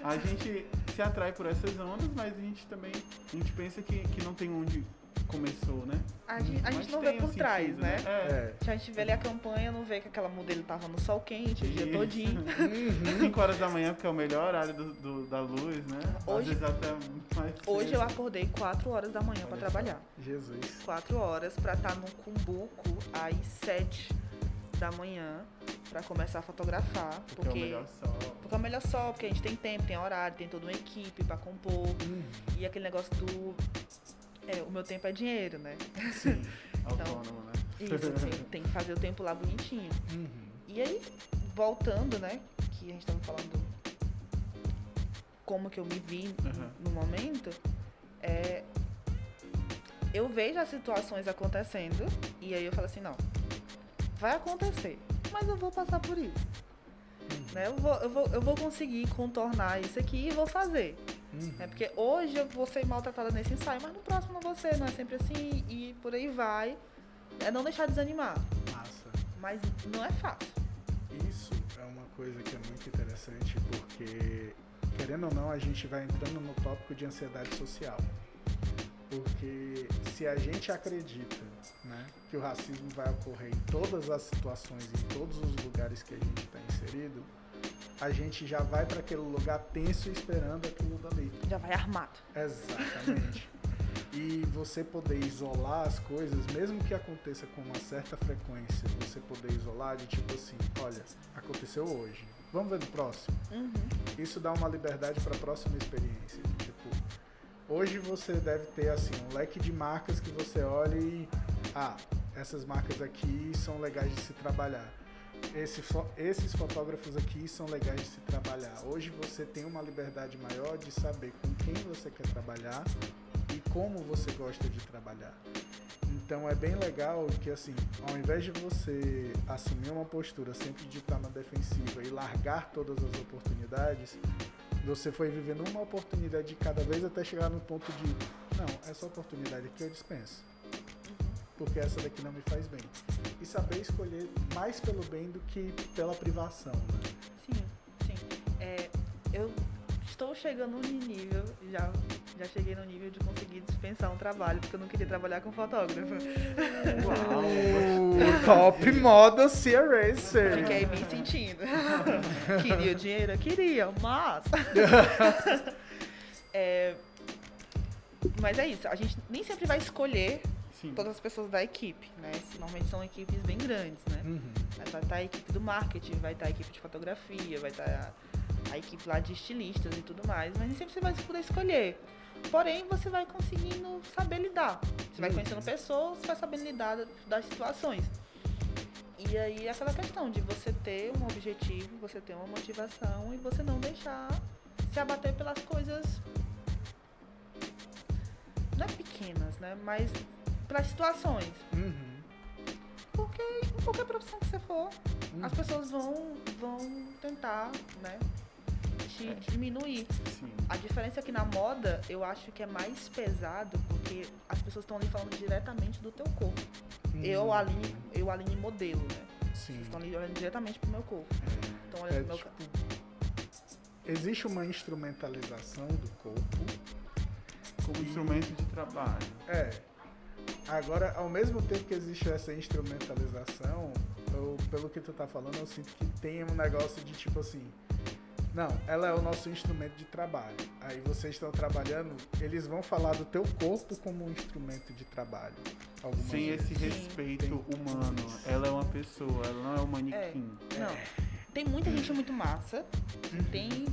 A gente se atrai por essas ondas, mas a gente também. A gente pensa que, que não tem onde começou, né? A gente, a gente não vê por trás, né? né? É. A gente vê ali a campanha, não vê que aquela modelo tava no sol quente o dia todinho. 5 horas da manhã, porque é o melhor horário do, do, da luz, né? Hoje, Às vezes até mais Hoje eu acordei 4 horas da manhã para trabalhar. Jesus. 4 horas para estar tá no Cumbuco às 7 da manhã para começar a fotografar. Porque, porque, é o melhor sol. Porque é o melhor sol, porque a gente tem tempo, tem horário, tem toda uma equipe para compor. Uhum. E aquele negócio do é, o meu tempo é dinheiro, né? Sim, então, autônomo, né? Isso, tem, tem, que fazer o tempo lá bonitinho. Uhum. E aí, voltando, né? Que a gente tava falando como que eu me vi uhum. no momento, é, eu vejo as situações acontecendo e aí eu falo assim, não, vai acontecer, mas eu vou passar por isso. Uhum. Né? Eu, vou, eu, vou, eu vou conseguir contornar isso aqui e vou fazer. Uhum. É porque hoje eu vou ser maltratada nesse ensaio, mas no próximo não vou ser, não é sempre assim e por aí vai. É não deixar de desanimar. Massa. Mas não é fácil. Isso é uma coisa que é muito interessante porque, querendo ou não, a gente vai entrando no tópico de ansiedade social. Porque se a gente acredita né, que o racismo vai ocorrer em todas as situações, em todos os lugares que a gente está inserido, a gente já vai para aquele lugar tenso esperando aquilo dali. Já vai armado. Exatamente. e você poder isolar as coisas, mesmo que aconteça com uma certa frequência, você poder isolar de tipo assim, olha, aconteceu hoje, vamos ver no próximo. Uhum. Isso dá uma liberdade para a próxima experiência. Hoje você deve ter assim um leque de marcas que você olha e ah, essas marcas aqui são legais de se trabalhar esse, esses fotógrafos aqui são legais de se trabalhar. Hoje você tem uma liberdade maior de saber com quem você quer trabalhar e como você gosta de trabalhar. Então é bem legal que assim, ao invés de você assumir uma postura sempre de estar na defensiva e largar todas as oportunidades, você foi vivendo uma oportunidade de cada vez até chegar no ponto de não, essa oportunidade aqui eu dispenso porque essa daqui não me faz bem. E saber escolher mais pelo bem do que pela privação, né? Sim, estou chegando no nível, já, já cheguei no nível de conseguir dispensar um trabalho, porque eu não queria trabalhar com fotógrafo. Uau! top moda Cia Racer! Fiquei me sentindo. queria o dinheiro? Queria, mas. é, mas é isso, a gente nem sempre vai escolher Sim. todas as pessoas da equipe, né? Normalmente são equipes bem grandes, né? Uhum. Vai estar a equipe do marketing, vai estar a equipe de fotografia, vai estar a, equipe lá de estilistas e tudo mais, mas nem sempre você vai poder escolher. Porém, você vai conseguindo saber lidar. Você vai uhum. conhecendo pessoas, você vai sabendo lidar das situações. E aí é aquela questão de você ter um objetivo, você ter uma motivação e você não deixar se abater pelas coisas não é pequenas, né? Mas para situações. Uhum. Porque em qualquer profissão que você for, uhum. as pessoas vão, vão tentar, né? Te é. diminuir. Sim. A diferença é que na moda eu acho que é mais pesado porque as pessoas estão ali falando diretamente do teu corpo. Uhum. Eu, Aline, eu, Aline modelo, né? Sim. Vocês estão ali olhando diretamente pro meu corpo. Então olhando é, pro meu tipo, Existe uma instrumentalização do corpo como e... instrumento de trabalho. É. Agora, ao mesmo tempo que existe essa instrumentalização, eu, pelo que tu tá falando, eu sinto que tem um negócio de tipo assim. Não, ela é o nosso instrumento de trabalho. Aí vocês estão trabalhando, eles vão falar do teu corpo como um instrumento de trabalho. Sem vezes. esse respeito tem. humano. Ela é uma pessoa, ela não é um manequim. É, não. Tem muita gente muito massa. Uhum. Tem.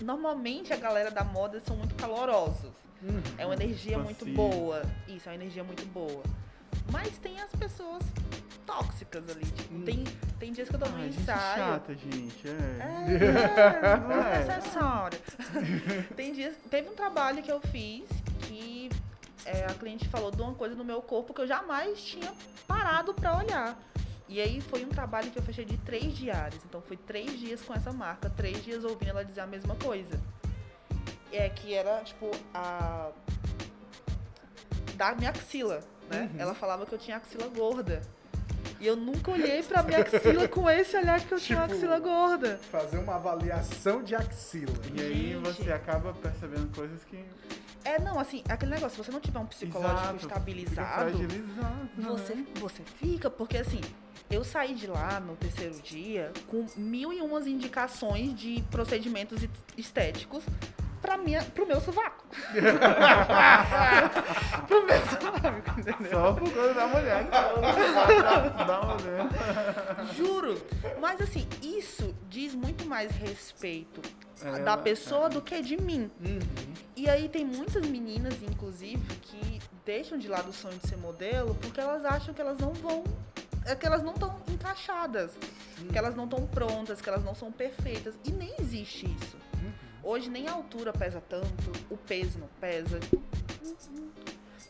Normalmente a galera da moda são muito calorosos. Uhum. É uma energia muito boa. Isso, é uma energia muito boa. Mas tem as pessoas tóxicas ali. Tipo, hum. tem, tem dias que eu dou um ensaio. chata, gente. É. É, não é necessário. tem dias. Teve um trabalho que eu fiz que é, a cliente falou de uma coisa no meu corpo que eu jamais tinha parado para olhar. E aí foi um trabalho que eu fechei de três diários. Então foi três dias com essa marca, três dias ouvindo ela dizer a mesma coisa é, que era, tipo, a. da minha axila, né? Uhum. Ela falava que eu tinha axila gorda. E eu nunca olhei pra minha axila com esse olhar que eu tipo, tinha uma tipo, axila gorda. Fazer uma avaliação de axila. E aí Gente. você acaba percebendo coisas que. É, não, assim, aquele negócio, se você não tiver um psicológico Exato, estabilizado, né? você, né? você fica, porque assim, eu saí de lá no terceiro dia com mil e umas indicações de procedimentos estéticos minha, pro meu sovaco. pro meu sovaco, entendeu? Só por causa da mulher. da mulher. Juro. Mas assim, isso diz muito mais respeito é, da pessoa é. do que de mim. Uhum. E aí tem muitas meninas, inclusive, que deixam de lado o sonho de ser modelo porque elas acham que elas não vão é que elas não estão encaixadas, hum. que elas não estão prontas, que elas não são perfeitas. E nem existe isso. Hoje nem a altura pesa tanto, o peso não pesa.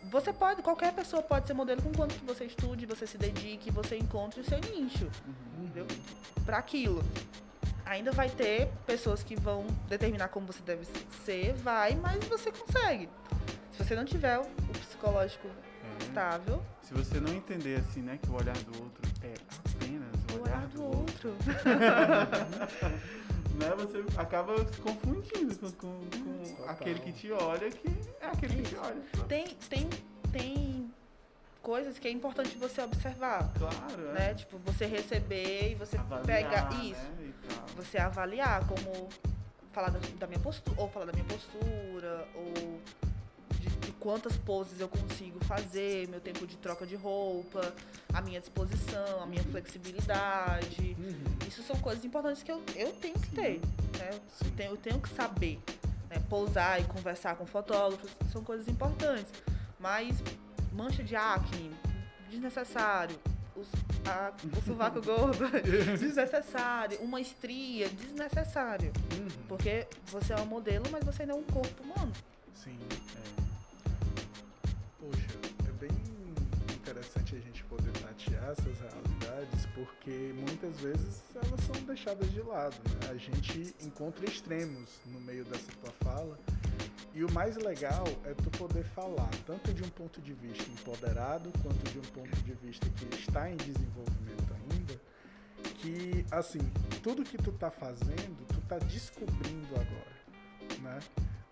Você pode, qualquer pessoa pode ser modelo com quanto que você estude, você se dedique, você encontre o seu nicho, entendeu? Para aquilo. Ainda vai ter pessoas que vão determinar como você deve ser, vai, mas você consegue. Se você não tiver o psicológico é. estável. Se você não entender assim, né, que o olhar do outro é apenas o, o olhar, olhar, do, do outro. outro. né, você acaba se confundindo com, com, com aquele que te olha, que é aquele que te olha. Tem, tem, tem coisas que é importante você observar. Claro, né? É. Tipo, você receber e você avaliar, pegar né, isso. Né? Você avaliar como falar da, da minha postura, ou falar da minha postura, ou quantas poses eu consigo fazer, meu tempo de troca de roupa, a minha disposição, a minha flexibilidade. Uhum. Isso são coisas importantes que eu, eu tenho que ter. Né? Eu, tenho, eu tenho que saber. Né? Pousar e conversar com fotógrafos são coisas importantes. Mas mancha de acne, desnecessário. Os, a, o sovaco gordo, desnecessário. Uma estria, desnecessário. Uhum. Porque você é um modelo, mas você ainda é um corpo humano. Sim. É essas realidades, porque muitas vezes elas são deixadas de lado. Né? A gente encontra extremos no meio dessa tua fala. E o mais legal é tu poder falar tanto de um ponto de vista empoderado quanto de um ponto de vista que está em desenvolvimento ainda, que assim, tudo que tu tá fazendo, tu tá descobrindo agora. né?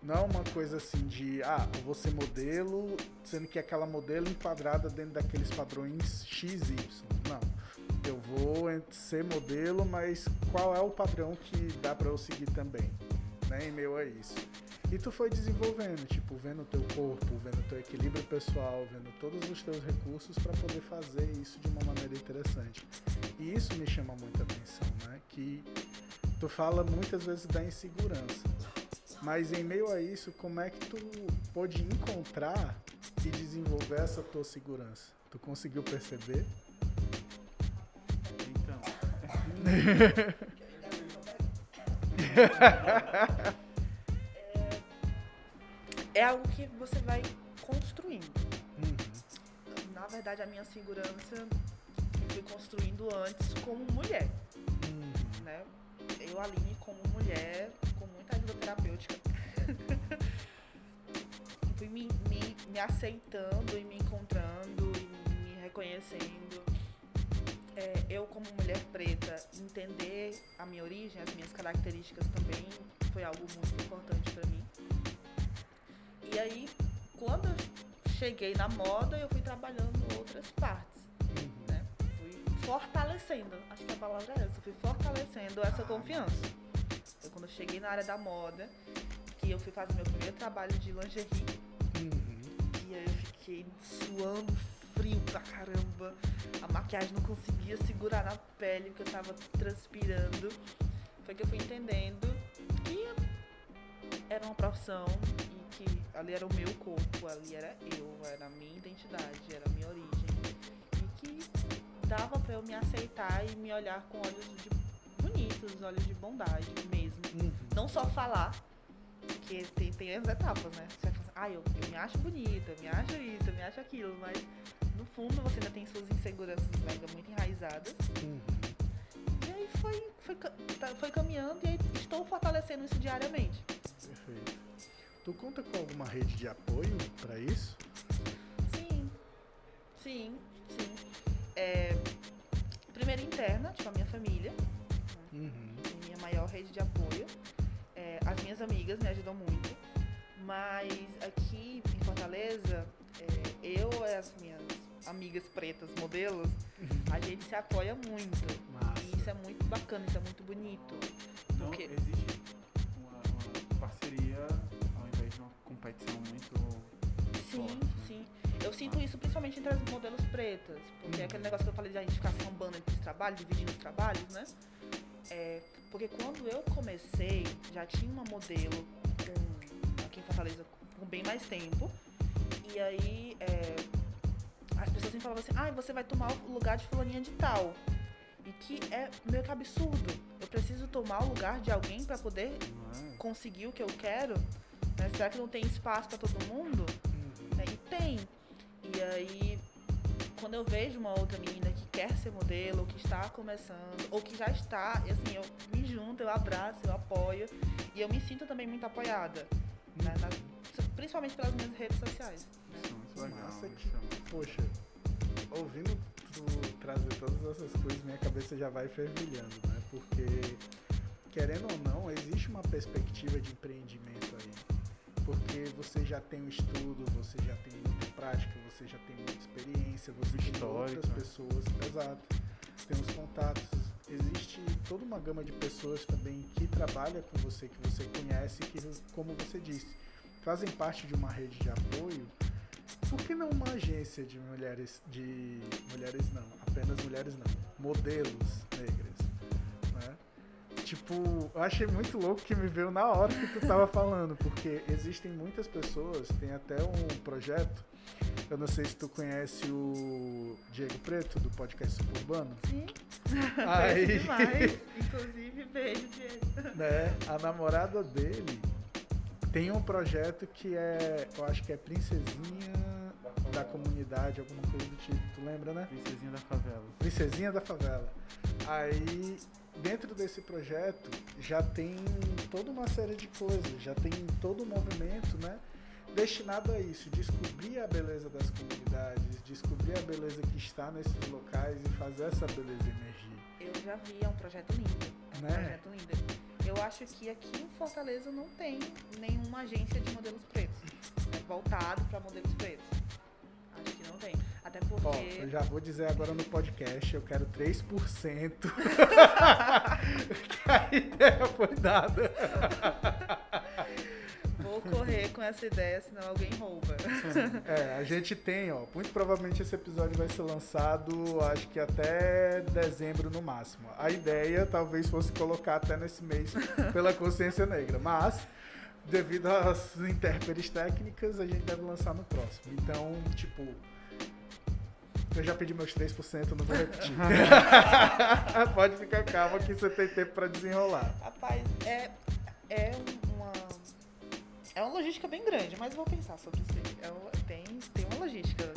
Não é uma coisa assim de, ah, eu vou ser modelo, sendo que aquela modelo enquadrada dentro daqueles padrões XY. Não. Eu vou ser modelo, mas qual é o padrão que dá para eu seguir também, né? Em meio a isso. E tu foi desenvolvendo, tipo, vendo teu corpo, vendo teu equilíbrio pessoal, vendo todos os teus recursos para poder fazer isso de uma maneira interessante. E isso me chama muita atenção, né? Que tu fala muitas vezes da insegurança. Mas em meio a isso, como é que tu pôde encontrar e desenvolver essa tua segurança? Tu conseguiu perceber? Então. é, é, algo que você vai construindo. Uhum. Na verdade, a minha segurança eu fui construindo antes como mulher. Uhum. Né? Eu, Aline, como mulher, muita ajuda terapêutica. Fui me, me, me, aceitando e me encontrando e me reconhecendo. É, eu, como mulher preta, entender a minha origem, as minhas características também foi algo muito importante para mim. E aí, quando eu cheguei na moda, eu fui trabalhando outras partes. Fortalecendo, acho que a palavra é essa, fui fortalecendo essa confiança quando eu cheguei na área da moda, que eu fui fazer meu primeiro trabalho de lingerie. Uhum. E aí eu fiquei suando frio pra caramba. A maquiagem não conseguia segurar na pele porque eu tava transpirando. Foi que eu fui entendendo que era uma profissão e que ali era o meu corpo, ali era eu, era a minha identidade, era a minha origem. E que dava para eu me aceitar e me olhar com olhos de bonitos, olhos de bondade mesmo. Uhum. Não só falar, porque tem, tem as etapas, né? Você vai falar ah, eu, eu me acho bonita, eu me acho isso, eu me acho aquilo, mas no fundo você ainda tem suas inseguranças mega muito enraizadas. Uhum. E aí foi, foi, tá, foi caminhando e aí estou fortalecendo isso diariamente. Perfeito. Tu conta com alguma rede de apoio para isso? Sim, sim, sim. É, primeiro interna, tipo a minha família. Uhum. Minha maior rede de apoio. É, as minhas amigas me ajudam muito. Mas aqui em Fortaleza, é, eu e as minhas amigas pretas, modelos, a gente se apoia muito. Massa. E isso é muito bacana, isso é muito bonito. Então porque... existe uma, uma, parceria ao invés de uma competição muito. Sim, forte, né? sim. Eu sinto isso principalmente entre as modelos pretas. Porque uhum. aquele negócio que eu falei de a gente ficar sambando entre os trabalhos, dividindo os trabalhos, né? É, porque quando eu comecei, já tinha uma modelo com, aqui em Fortaleza com bem mais tempo. E aí é, as pessoas sempre falavam assim, ah, você vai tomar o lugar de fulaninha de tal. E que é meio que absurdo. Eu preciso tomar o lugar de alguém para poder é. conseguir o que eu quero. Né? Será que não tem espaço para todo mundo? Uhum. É, e tem. E aí quando eu vejo uma outra menina que quer ser modelo, ou que está começando, ou que já está, assim, eu me junto, eu abraço, eu apoio. E eu me sinto também muito apoiada. Né, na, principalmente pelas minhas redes sociais. Né? Isso é muito legal. Nossa, que, poxa, ouvindo tu trazer todas essas coisas, minha cabeça já vai fervilhando, né? Porque, querendo ou não, existe uma perspectiva de empreendimento aí. Porque você já tem o estudo, você já tem muita prática, você já tem muita experiência, você Histórico, tem outras né? pessoas, exato, tem os contatos. Existe toda uma gama de pessoas também que trabalha com você, que você conhece, que, como você disse, fazem parte de uma rede de apoio. Por que não uma agência de mulheres, de mulheres não, apenas mulheres não, modelos negras? Tipo, eu achei muito louco que me veio na hora que tu tava falando, porque existem muitas pessoas, tem até um projeto, eu não sei se tu conhece o Diego Preto, do podcast Suburbano. Sim. Aí... demais. Inclusive, beijo, Diego. Né, a namorada dele tem um projeto que é, eu acho que é Princesinha da comunidade, alguma coisa do tipo, tu lembra, né? Princesinha da favela. Princesinha da favela. Aí dentro desse projeto já tem toda uma série de coisas, já tem todo um movimento, né? Destinado a isso, descobrir a beleza das comunidades, descobrir a beleza que está nesses locais e fazer essa beleza emergir. Eu já vi, é um projeto lindo. É um né? projeto lindo. eu acho que aqui em Fortaleza não tem nenhuma agência de modelos pretos. É voltado para modelos pretos. Acho que não tem. Até porque. Ó, eu já vou dizer agora no podcast, eu quero 3%. que a ideia foi dada. Vou correr com essa ideia, senão alguém rouba. É, a gente tem, ó. Muito provavelmente esse episódio vai ser lançado, acho que até dezembro no máximo. A ideia talvez fosse colocar até nesse mês pela consciência negra, mas devido às intérpretes técnicas, a gente deve lançar no próximo. Então, tipo, eu já pedi meus 3%, não vou repetir. Pode ficar calma que você tem tempo para desenrolar. Rapaz, é, é uma. É uma logística bem grande, mas vou pensar sobre isso. É uma, tem, tem uma logística.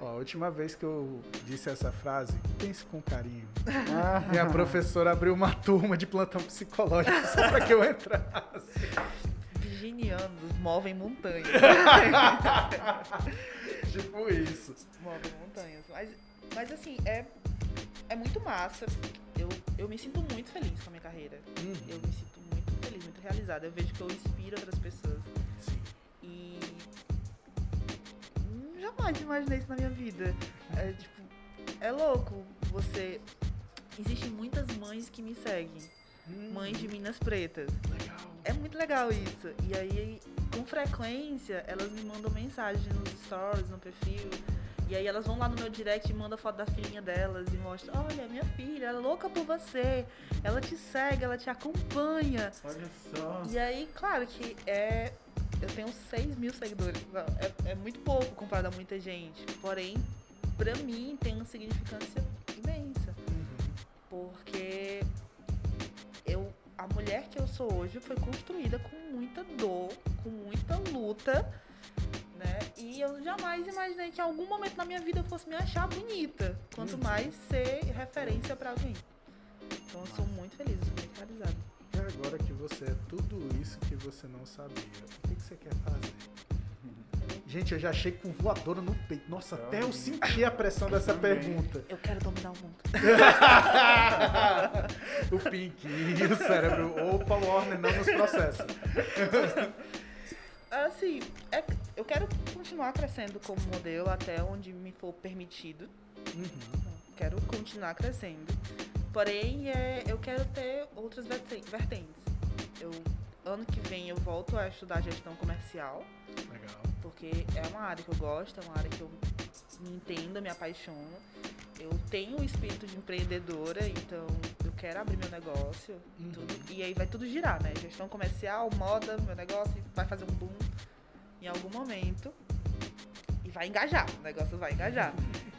Ó, a última vez que eu disse essa frase, pense com carinho. Minha professora abriu uma turma de plantão psicológico só para que eu entrasse. Virginianos movem montanhas. tipo isso. Movem montanhas. Mas, mas assim, é, é muito massa. Eu, eu me sinto muito feliz com a minha carreira. Uhum. Eu me sinto muito feliz, muito realizada. Eu vejo que eu inspiro outras pessoas. Sim. E jamais imaginei isso na minha vida. É tipo, é louco. Você. Existem muitas mães que me seguem. Hum. Mães de Minas Pretas. Legal. É muito legal isso. E aí, com frequência, elas me mandam mensagem nos stories, no perfil. E aí elas vão lá no meu direct e mandam foto da filhinha delas e mostram, olha, minha filha, ela é louca por você. Ela te segue, ela te acompanha. Olha só. E aí, claro que é. Eu tenho 6 mil seguidores. É, é muito pouco comparado a muita gente. Porém, pra mim tem uma significância imensa. Uhum. Porque a mulher que eu sou hoje foi construída com muita dor, com muita luta, né? E eu jamais imaginei que em algum momento na minha vida eu fosse me achar bonita, quanto uhum. mais ser referência para alguém. Então eu sou muito feliz, muito realizada. E agora que você é tudo isso que você não sabia, o que, que você quer fazer? Gente, eu já achei com voadora no peito. Nossa, até eu senti a pressão dessa pergunta. Eu quero dominar o mundo. o Pink e o cérebro. Opa, Warner não nos processa. assim, é, eu quero continuar crescendo como modelo até onde me for permitido. Uhum. Quero continuar crescendo. Porém, é, eu quero ter outras vertentes. Eu, ano que vem eu volto a estudar gestão comercial. Legal. Porque é uma área que eu gosto, é uma área que eu me entendo, me apaixono. Eu tenho o espírito de empreendedora, então eu quero abrir meu negócio uhum. tudo, e aí vai tudo girar, né? Gestão comercial, moda, meu negócio vai fazer um boom em algum momento e vai engajar, o negócio vai engajar.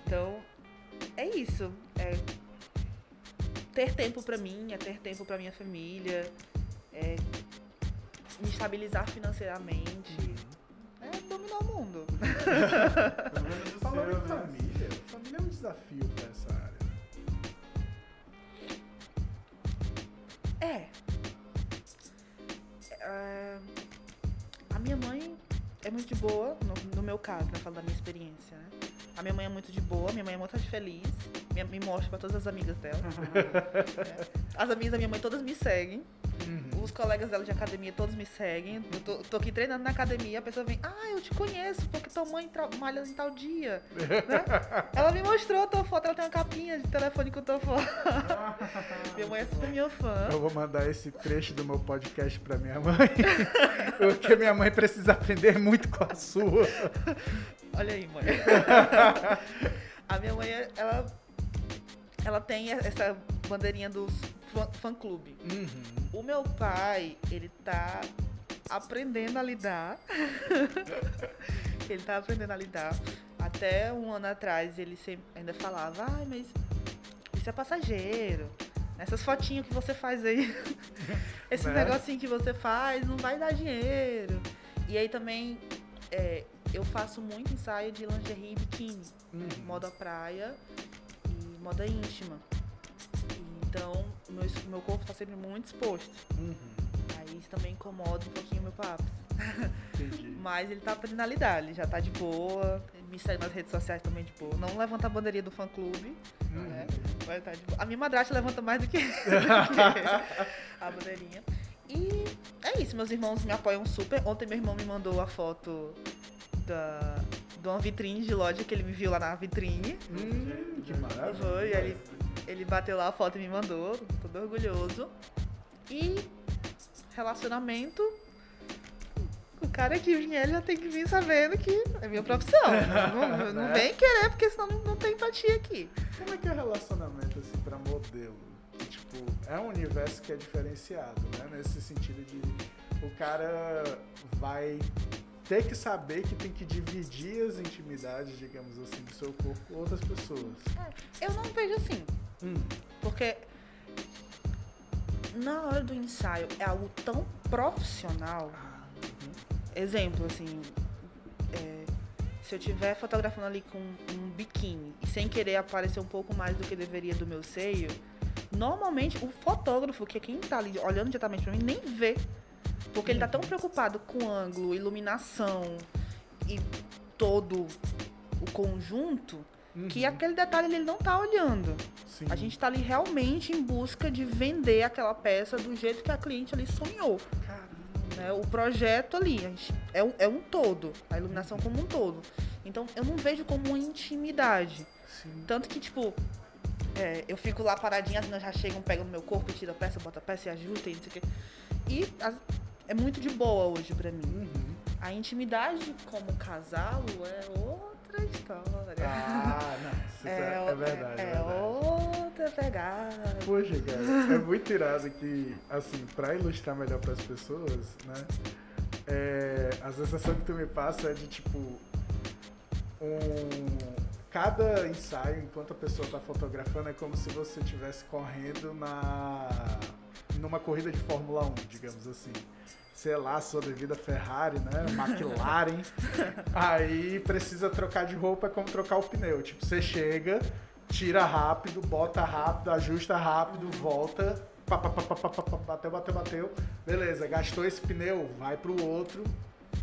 Então, é isso. É ter tempo para mim, é ter tempo para minha família, é me estabilizar financeiramente. Uhum. É dominar o mundo. Falando em família, família é um desafio para essa área. É. é. A minha mãe é muito de boa, no, no meu caso, né? Falo da minha experiência, né? A minha mãe é muito de boa, minha mãe é muito feliz, minha, me mostra pra todas as amigas dela. é. As amigas da minha mãe todas me seguem. Os colegas dela de academia todos me seguem. Eu tô, tô, aqui treinando na academia, a pessoa vem, ah, eu te conheço, porque tua mãe malha em tal dia. né? Ela me mostrou a tua foto, ela tem uma capinha de telefone com a tua foto. minha mãe é super minha fã. Eu vou mandar esse trecho do meu podcast pra minha mãe. porque minha mãe precisa aprender muito com a sua. Olha aí, mãe. a minha mãe, ela, ela tem essa bandeirinha dos fã-clube. Uhum. O meu pai, ele tá aprendendo a lidar. ele tá aprendendo a lidar. Até um ano atrás ele sempre, ainda falava, ai, mas isso é passageiro. Essas fotinhas que você faz aí, esse né? negocinho que você faz não vai dar dinheiro. E aí também é, eu faço muito ensaio de lingerie e biquíni, uhum. moda praia e moda íntima. Então, meu, meu corpo está sempre muito exposto. Uhum. Aí isso também incomoda um pouquinho o meu papo. Mas ele tá aprendendo a lidar, ele já tá de boa, me segue nas redes sociais também de boa. Não levanta a bandeirinha do fã clube. Uhum. Né? Mas tá de boa. A minha madrasta levanta mais do que, do que a bandeirinha. E é isso, meus irmãos me apoiam super. Ontem meu irmão me mandou a foto da, de uma vitrine de loja que ele me viu lá na vitrine. Hum, que maravilha. Foi, ele, ele bateu lá a foto e me mandou, todo orgulhoso. E relacionamento, o cara que vier já tem que vir sabendo que é minha profissão. não, não vem querer, porque senão não, não tem empatia aqui. Como é que é o relacionamento, assim, pra modelo? Que, tipo, é um universo que é diferenciado, né? Nesse sentido de o cara vai ter que saber que tem que dividir as intimidades, digamos assim, do seu corpo com outras pessoas. É, eu não vejo assim. Hum. Porque na hora do ensaio é algo tão profissional. Exemplo, assim, é, se eu estiver fotografando ali com um biquíni e sem querer aparecer um pouco mais do que deveria do meu seio, normalmente o fotógrafo, que é quem tá ali olhando diretamente para mim, nem vê. Porque ele tá tão preocupado com ângulo, iluminação e todo o conjunto que aquele detalhe ele não tá olhando. Sim. A gente tá ali realmente em busca de vender aquela peça do jeito que a cliente ali sonhou. Né? O projeto ali gente, é, um, é um todo, a iluminação como um todo. Então eu não vejo como uma intimidade. Sim. Tanto que, tipo, é, eu fico lá paradinha, as meninas já chegam, pegam no meu corpo, tira a peça, bota a peça e ajusta e não sei o quê. E as- é muito de boa hoje pra mim. Uhum. A intimidade como casal é outra história. Ah, não, é, é o- verdade. É, é verdade. outra pegada. Poxa, cara, é muito irado que, assim, pra ilustrar melhor pras pessoas, né? é, a sensação que tu me passa é de tipo. Um, cada ensaio, enquanto a pessoa tá fotografando, é como se você estivesse correndo na numa corrida de Fórmula 1, digamos assim. Sei lá, sua devida Ferrari, né? McLaren. Aí precisa trocar de roupa, é como trocar o pneu. Tipo, você chega, tira rápido, bota rápido, ajusta rápido, volta. Pá, pá, pá, bateu, bateu, bateu. Beleza, gastou esse pneu, vai pro outro.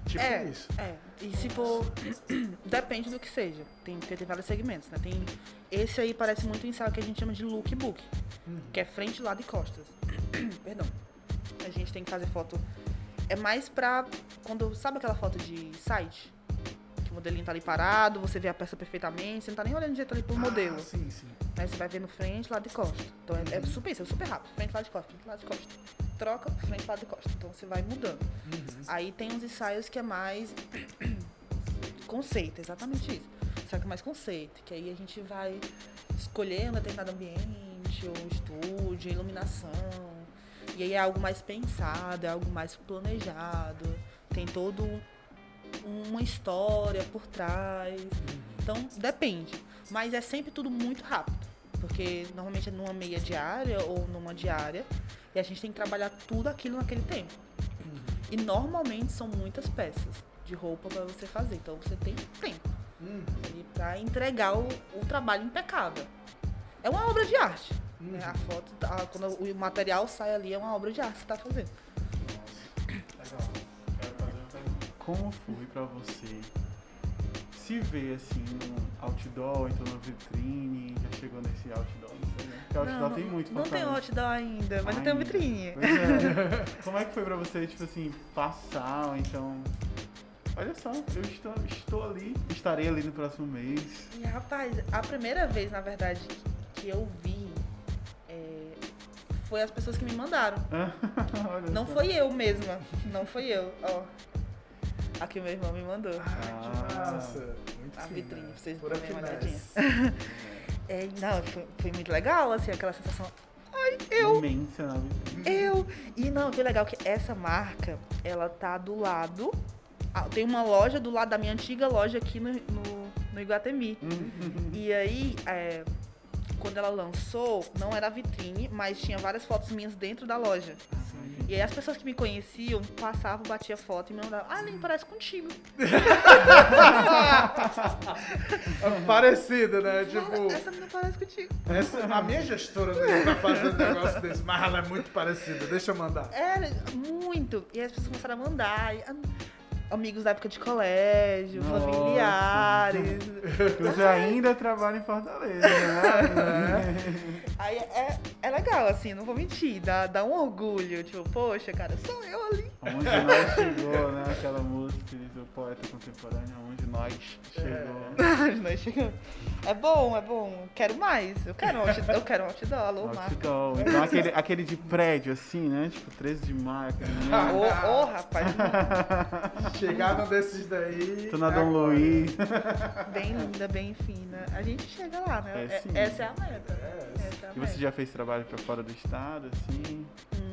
Tipo é, isso. é. E se for. Depende do que seja. Tem, porque tem vários segmentos, né? Tem. Esse aí parece muito um ensaio que a gente chama de lookbook, Uhum. que é frente, lado e costas. Perdão. A gente tem que fazer foto. É mais pra. Quando. Sabe aquela foto de site? Que o modelinho tá ali parado, você vê a peça perfeitamente, você não tá nem olhando direito ali pro modelo. Ah, sim, sim. Aí você vai vendo frente, lado e costa. Então é, é super isso, é super rápido. Frente, lado e costa, frente, lado e costa. Troca, frente, lado e costa. Então você vai mudando. Uhum. Aí tem uns ensaios que é mais conceito, exatamente isso. Só que mais conceito, que aí a gente vai escolher um determinado ambiente, ou estúdio, iluminação. E aí é algo mais pensado, é algo mais planejado. Tem todo um- uma história por trás. Então depende. Mas é sempre tudo muito rápido. Porque normalmente é numa meia diária ou numa diária. E a gente tem que trabalhar tudo aquilo naquele tempo. E normalmente são muitas peças de roupa para você fazer. Então você tem tempo Uhum. ali para entregar o, o trabalho impecável. É uma obra de arte. Uhum. né? A foto, a- quando o material sai ali, é uma obra de arte que você tá fazendo. Legal. Quero fazer uma pergunta. Como foi pra você se ver assim no outdoor, então na vitrine? Já chegou nesse outdoor? Não sei, né? Porque outdoor tem muito não tem outdoor ainda, mas eu tenho Ainda. vitrine. Pois é. Como é que foi pra você, tipo assim, passar, ou então. Olha só, eu estou, estou ali, estarei ali no próximo mês. E, rapaz, a primeira vez, na verdade, que eu vi é, foi as pessoas que me mandaram. Olha Não só. foi eu mesma. Não foi eu. Ó. Aqui meu irmão me mandou. Ah, massa. Muito A fina. vitrine, pra vocês Pura darem uma finesse. É, não, foi, foi muito legal, assim, aquela sensação. Ai, eu, Imensa na vitrine. eu. E não, que legal que essa marca, ela tá do lado. Ah, Tem uma loja do lado da minha antiga loja aqui no, no, no Iguatemi. Uhum. E aí, é, quando ela lançou, não era vitrine, mas tinha várias fotos minhas dentro da loja. E aí as pessoas que me conheciam passavam, batia foto e me mandavam, ah, nem parece contigo. Parecida, né? Tipo, Essa menina parece contigo. essa, a minha gestora não tá fazendo um negócio desse, mas ela é muito parecida. Deixa eu mandar. Era muito. E aí as pessoas começaram a mandar. E, ah, amigos da época de colégio, Nossa. familiares. Você ainda trabalha em Fortaleza, né? Aí é, é legal, assim, não vou mentir, dá, dá um orgulho. Tipo, poxa, cara, sou eu ali. Onde nós chegou, né? Aquela música poeta contemporâneo, onde nós chegou. É. nós chegamos. É bom, é bom. Quero mais. Eu quero um outdoor, eu quero um outdoor, alô, outdoor. Então aquele, aquele de prédio, assim, né? Tipo, 13 de maio. Ô, oh, oh, rapaz. Chegaram desses daí. Tô na Dom Luiz. Bem linda, bem fina. A gente chega lá, né? É, é essa é a meta. É, essa é a e você já fez trabalho pra fora do estado, assim? Hum,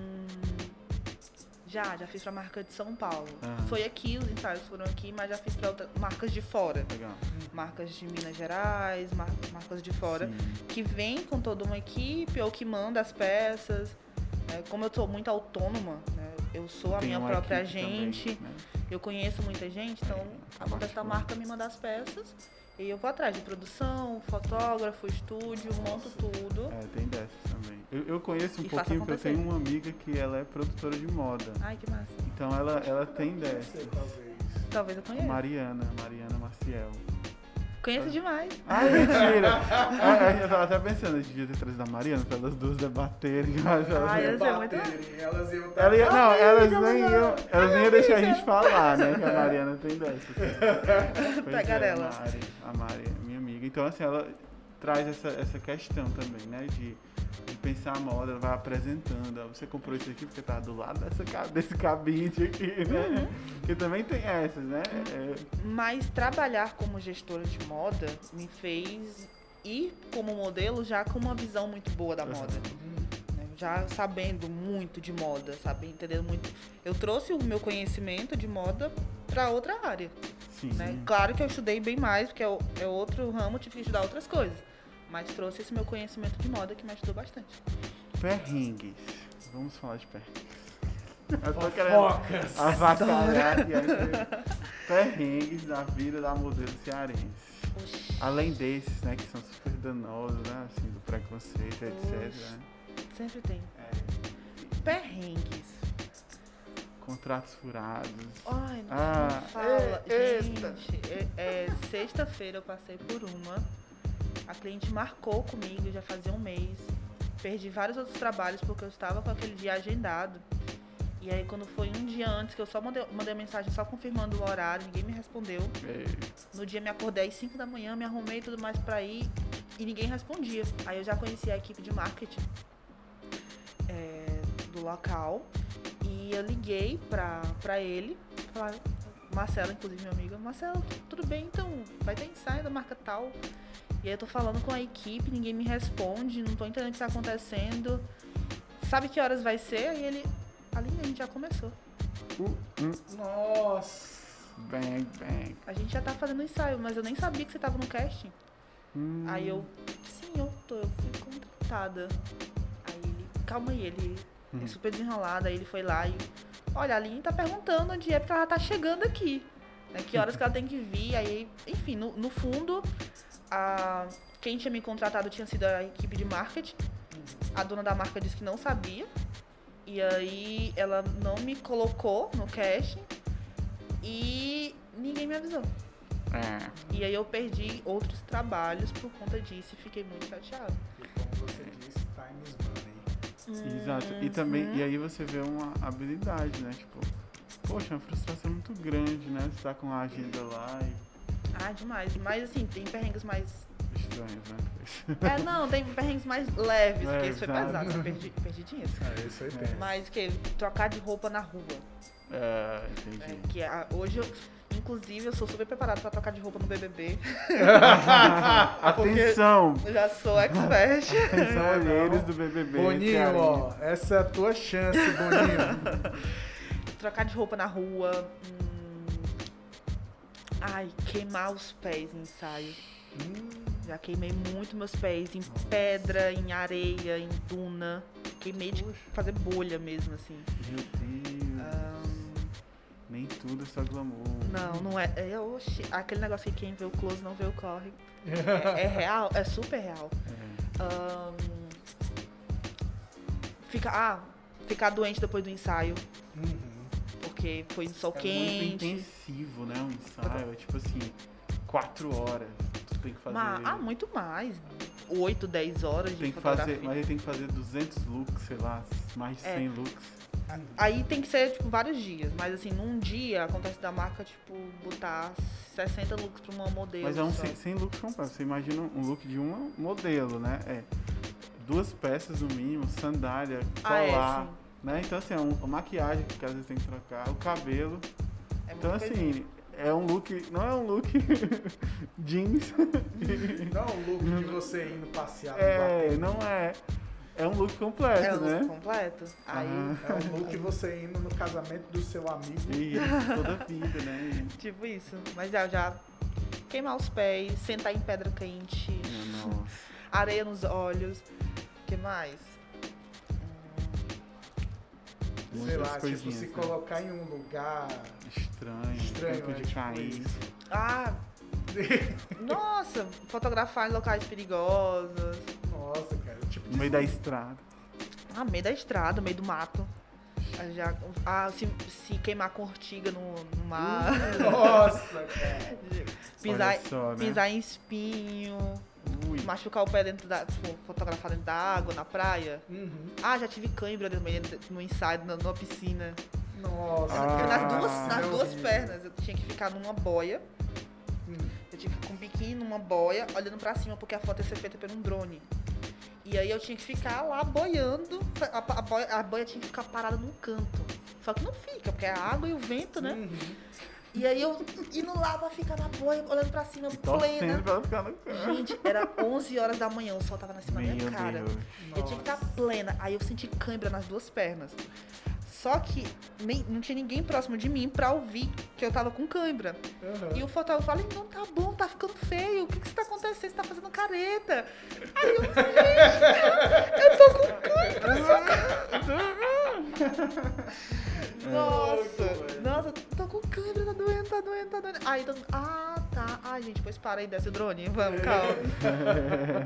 já, já fiz pra marca de São Paulo. Ah. Foi aqui, os ensaios foram aqui, mas já fiz pra outras marcas de fora. Legal. Marcas de Minas Gerais, mar, marcas de fora. Sim. Que vem com toda uma equipe ou que manda as peças. É, como eu sou muito autônoma, né? eu sou a Tem minha própria agente, também, né? eu conheço muita gente, então é, acontece da marca me mandar as peças e eu vou atrás de produção, fotógrafo, estúdio, Nossa. monto tudo. É, tem dessas também. Eu, eu conheço um e pouquinho porque eu tenho uma amiga que ela é produtora de moda. Ai, que massa. Então ela, ela tem dessas. Talvez. Talvez eu conheça. Mariana, Mariana Maciel. Conheço demais. Ai, mentira. Ai, eu tava até pensando, eu devia ter trazido a Mariana pra elas duas debaterem. Ai, ia ser muito Elas iam Ela ia, Não, elas nem iam, elas nem iam deixar a gente falar, né? Que a Mariana tem dessas. Tagarela. É, a Mari, a Mari, minha amiga. Então, assim, ela traz essa, essa questão também, né? De de pensar a moda, ela vai apresentando. Você comprou isso aqui porque tá do lado dessa, desse cabide aqui, né? Uhum. Que também tem essas, né? É... Mas trabalhar como gestora de moda me fez ir como modelo já com uma visão muito boa da moda. Uhum. Já sabendo muito de moda, sabe? Entendendo muito. Eu trouxe o meu conhecimento de moda para outra área. Sim. Né? Claro que eu estudei bem mais, porque é, é outro ramo, tive que estudar outras coisas. Mas trouxe esse meu conhecimento de moda que me ajudou bastante. Perrengues. Vamos falar de perrengues. Eu tô querendo avacalhar aqui. Perrengues da vida da modelo cearense. Oxi. Além desses, né, que são super danosos, né, assim, do preconceito, etc. Né? Sempre tem. É. Perrengues. Contratos furados. Ai, não, ah, não fala. É, Gente, é, é, sexta-feira eu passei por uma a cliente marcou comigo já fazia um mês. Perdi vários outros trabalhos porque eu estava com aquele dia agendado. E aí quando foi um dia antes que eu só mandei, mandei mensagem só confirmando o horário, ninguém me respondeu. Ei. No dia me acordei às 5 da manhã, me arrumei tudo mais pra ir e ninguém respondia. Aí eu já conheci a equipe de marketing é, do local e eu liguei pra, pra ele, falar, Marcela, inclusive minha amiga, Marcela, tudo bem então? Vai ter ensaio da marca tal. E aí eu tô falando com a equipe, ninguém me responde, não tô entendendo o que tá acontecendo. Sabe que horas vai ser? Aí ele. Ali a gente já começou. Uh, uh. Nossa! Bang, bang. A gente já tá fazendo ensaio, mas eu nem sabia que você tava no casting. Hum. Aí eu. Sim, eu tô, eu fui contratada. Calma aí, ele. Hum. É super desenrolado. Aí ele foi lá e. Olha, a Aline tá perguntando onde é porque ela tá chegando aqui. Né, que horas que ela tem que vir. Aí, enfim, no, no fundo, a, quem tinha me contratado tinha sido a equipe de marketing. A dona da marca disse que não sabia. E aí ela não me colocou no casting e ninguém me avisou. É. E aí eu perdi outros trabalhos por conta disso e fiquei muito chateada. E como você disse. Exato. E também, e uhum. aí você vê uma habilidade, né? Tipo, poxa, uma frustração muito grande, né? Você tá com a agenda lá e ah, demais. Mas assim, tem perrengues mais. Estranhos, né? É, não, tem perrengues mais leves, é, porque isso foi pesado, eu perdi, perdi dinheiro. Ah, isso aí tem. Mas que trocar de roupa na rua. É, entendi. É, que a, hoje eu. Inclusive, eu sou super preparado pra trocar de roupa no BBB. Atenção! já sou expert. Atenção, olheiros do BBB. Boninho, ó, essa é a tua chance, Boninho. trocar de roupa na rua. Hum, Ai, queimar os pés em ensaio. Hum. Já queimei muito meus pés em pedra, em areia, em duna. Queimei de fazer bolha mesmo, assim. Meu Deus. Um... Nem tudo é só glamour. Não, não é. é oxi, aquele negócio que quem vê o close não vê o corre. é, é, real, é super real. É. Um... Fica, ah, ficar doente depois do ensaio. Uhum porque foi sol é quente. muito intensivo, né? Um ensaio, é tipo assim, quatro horas. Tu tem que fazer. Mas, ah, muito mais. 8, 10 horas tem de que fotografia. fazer, Mas ele tem que fazer 200 looks, sei lá, mais de 100 É. looks. Aí tem que ser, tipo, vários dias. Mas, assim, num dia, acontece da marca, tipo, botar 60 looks pra uma modelo. Mas é um. 100, 100 looks completos. Você imagina um look de uma modelo, né? É duas peças no mínimo, sandália, Ah, é, colar, né? Então assim, é um, a maquiagem que às vezes tem que trocar, o cabelo. É Então assim, é um look, não é um look jeans. Não é um look de você indo passear no É, não é. É um look completo, É o né? look completo. Aí, Ah. É um look você indo no casamento do seu amigo. E toda a vida, né? tipo isso. Mas é, já queimar os pés, sentar em pedra quente, nossa. areia nos olhos. O que mais? Hum, Sei Muitas lá, tipo, coisinhas, se né? colocar em um lugar. Estranho, Estranho, tempo é, de tipo cair. isso. Ah, nossa, fotografar em locais perigosos. Nossa, cara. Tipo, No meio da estrada. Ah, meio da estrada, meio do mato. Ah, Já, ah, se, se queimar com ortiga no, no mar. Nossa, cara. pisar, só, né? pisar em espinho. Ui. Machucar o pé dentro da. tipo, fotografar dentro da água, na praia. Uhum. Ah, já tive cãibra no, meio- no ensaio, na, numa piscina. Nossa, Ah. Nas duas, nas duas pernas. Eu tinha que ficar numa boia. Eu tinha que ficar com um biquíni numa boia, olhando pra cima, porque a foto ia ser feita por um drone. E aí eu tinha que ficar lá boiando. A, a boia, a boia tinha que ficar parada num canto. Só que não fica, porque é a água e o vento, né? Uhum. E aí eu indo lá pra ficar na boia, olhando pra cima, plena. pra ficar no canto. Gente, era 11 horas da manhã, o sol tava na cima da minha cara. Deus. Eu tinha que estar plena. Aí eu senti cãibra nas duas pernas. Só que nem- não tinha ninguém próximo de mim pra ouvir que eu tava com cãibra. Uhum. E o fotógrafo fala, não, tá bom, tá ficando feio. O que que tá acontecendo? Você tá fazendo careta. Aí eu, gente, eu tô com cãibra. Nossa, nossa, tô com câmera, tá doendo, tá doendo, tá doendo. Aí, mundo, ah, tá. Ai, gente, pois para aí, desce o drone, vamos, calma.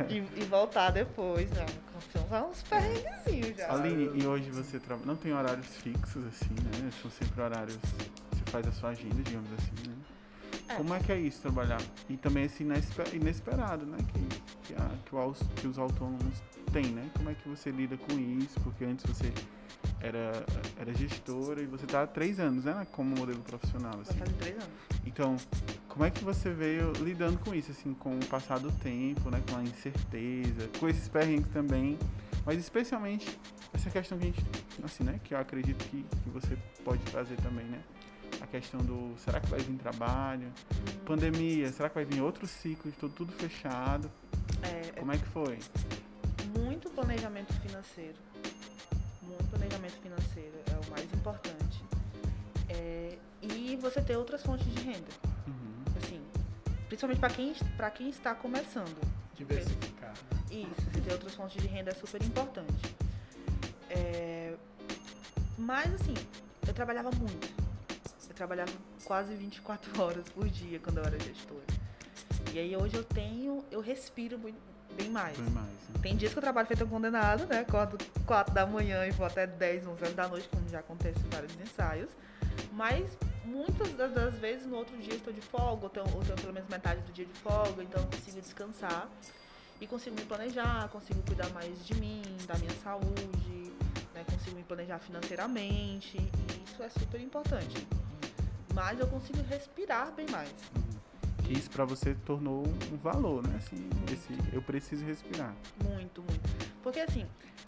e, e voltar depois, né? São uns perrenguezinhos já. Aline, e hoje você trabalha. Não tem horários fixos, assim, né? São sempre horários. Você faz a sua agenda, digamos assim, né? É. Como é que é isso, trabalhar? E também esse inesper- inesperado, né? Que, que, a- que o que os autônomos têm, né? Como é que você lida com isso? Porque antes você era, era gestora e você tá há três anos, né? Como modelo profissional, assim. fazer três anos. Então, como é que você veio lidando com isso, assim, com o passar do tempo, né, com a incerteza, com esses perrengues também, mas especialmente essa questão que a gente, assim, né, que eu acredito que, que você pode trazer também, né, a questão do, será que vai vir trabalho, pandemia, será que vai vir outro ciclo de tudo, tudo fechado, É, como é que foi? muito planejamento financeiro. Muito planejamento financeiro é o mais importante. É, e você ter outras fontes de renda. Uhum. Assim, principalmente para quem, pra quem está começando. Diversificar. Isso, você ter outras fontes de renda é super importante. É, mas assim, eu trabalhava muito. Eu trabalhava quase 24 horas por dia quando eu era gestora. E aí hoje eu tenho, eu respiro bem mais. Foi mais, né? Tem dias que eu trabalho feito um condenado, né? Acordo 4 da manhã e vou até 10, 11 horas da noite, como já acontece em vários ensaios. Mas muitas das, vezes no outro dia eu estou de folga, ou tenho, ou tenho pelo menos metade do dia de folga, então eu consigo descansar e consigo me planejar, consigo cuidar mais de mim, da minha saúde, né? consigo me planejar financeiramente, e isso é super importante. Mas eu consigo respirar bem mais. Que isso pra você tornou um valor, né, assim, esse, eu preciso respirar. Muito, muito. Porque assim,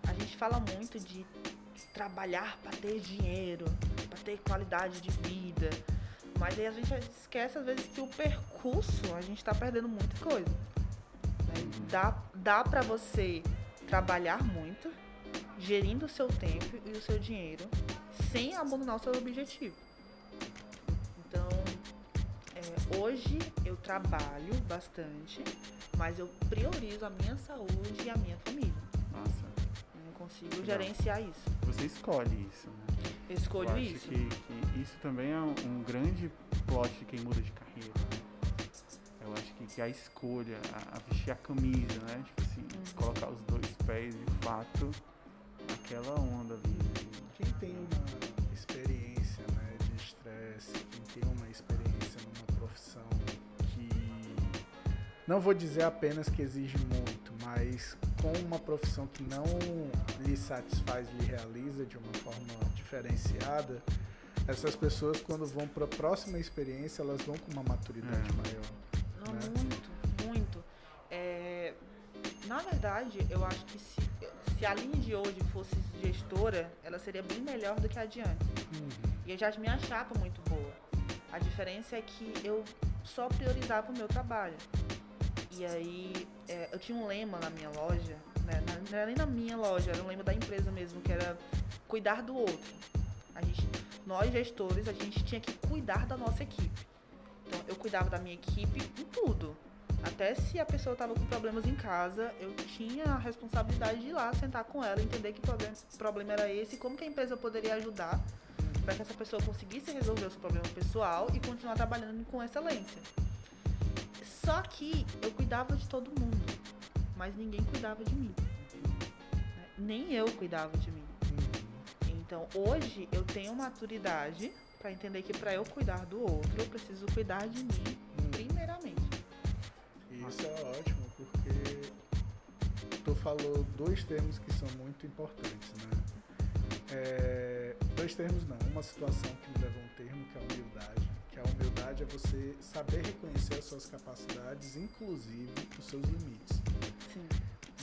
a gente fala muito de trabalhar para ter dinheiro, para ter qualidade de vida. Mas aí a gente esquece às vezes que o percurso a gente tá perdendo muita coisa. né? Dá, dá para você trabalhar muito, gerindo o seu tempo e o seu dinheiro, sem abandonar o seu objetivo. Então, é, hoje eu trabalho bastante, mas eu priorizo a minha saúde e a minha família. Nossa, consigo Legal. gerenciar isso. você escolhe isso, né? Eu escolho eu acho isso. Que, que isso também é um, grande plot de quem muda de carreira. né? Eu acho que, que a escolha, a, a vestir a camisa, né? Tipo assim, Uhum. colocar os dois pés de fato naquela onda ali. Quem tem uma experiência né, de conhece, quem tem uma experiência numa profissão que não vou dizer apenas que exige muito, mas com uma profissão que não lhe satisfaz, lhe realiza de uma forma diferenciada, essas pessoas quando vão para a próxima experiência elas vão com uma maturidade é. maior. Não, né? Muito, muito. É, na verdade, eu acho que se, se a linha de hoje fosse gestora, ela seria bem melhor do que a de antes. Uhum. E eu já me achava muito boa. A diferença é que eu só priorizava o meu trabalho. E aí, é, eu tinha um lema na minha loja, né? não era nem na minha loja, era um lema da empresa mesmo, que era cuidar do outro. A gente, nós gestores, a gente tinha que cuidar da nossa equipe. Então, eu cuidava da minha equipe em tudo. Até se a pessoa estava com problemas em casa, eu tinha a responsabilidade de ir lá sentar com ela, entender que problema, problema era esse e como que a empresa poderia ajudar para que essa pessoa conseguisse resolver o seu problema pessoal e continuar trabalhando com excelência. Só que eu cuidava de todo mundo, mas ninguém cuidava de mim. Nem eu cuidava de mim. Então hoje eu tenho maturidade para entender que para eu cuidar do outro, eu preciso cuidar de mim primeiramente. Isso é ótimo, porque tu falou dois termos que são muito importantes, né? É, dois termos não, uma situação que me leva a um termo que é a humildade. Que a humildade é você saber reconhecer as suas capacidades, inclusive os seus limites. Sim.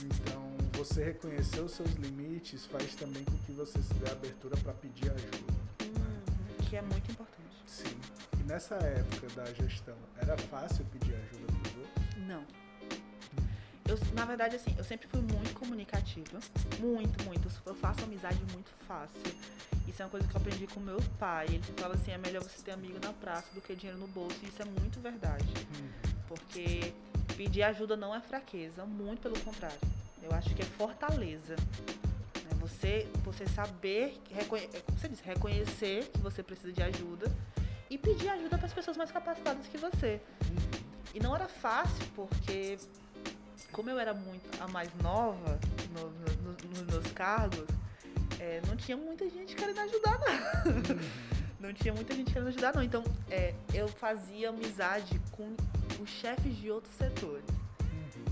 Então, você reconhecer os seus limites faz também com que você se dê abertura para pedir ajuda. Hum, que é muito importante. Sim. E nessa época da gestão, era fácil pedir ajuda para os outros? Não. Eu, na verdade, assim, eu sempre fui muito comunicativa. Muito, muito. Eu faço amizade muito fácil. Isso é uma coisa que eu aprendi com meu pai. Ele fala assim, é melhor você ter amigo na praça do que dinheiro no bolso. E isso é muito verdade. Hum. Porque pedir ajuda não é fraqueza, muito pelo contrário. Eu acho que é fortaleza. Né? Você, você saber, reconhe é como você disse, reconhecer que você precisa de ajuda e pedir ajuda para as pessoas mais capacitadas que você. Uhum. E não era fácil, porque como eu era muito a mais nova no, no, nos meus cargos, é, não tinha muita gente querendo ajudar, não. Não tinha muita gente querendo ajudar, não. Então, é, eu fazia amizade com os chefes de outros setores.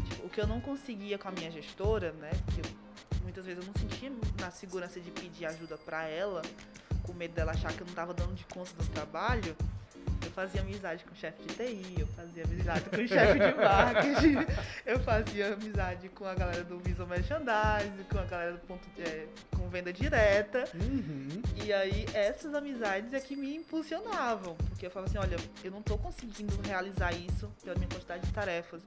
Tipo, o que eu não conseguia com a minha gestora, né? Porque muitas vezes eu não sentia na segurança de pedir ajuda para ela, com medo dela achar que eu não estava dando de conta do trabalho eu fazia amizade com o chefe de TI, eu fazia amizade com o chefe de marketing, eu fazia amizade com a galera do Visual Merchandise, com a galera do ponto de, é, com venda direta. Uhum. E aí essas amizades é que me impulsionavam, porque eu falava assim, olha, eu não estou conseguindo realizar isso pela minha quantidade de tarefas.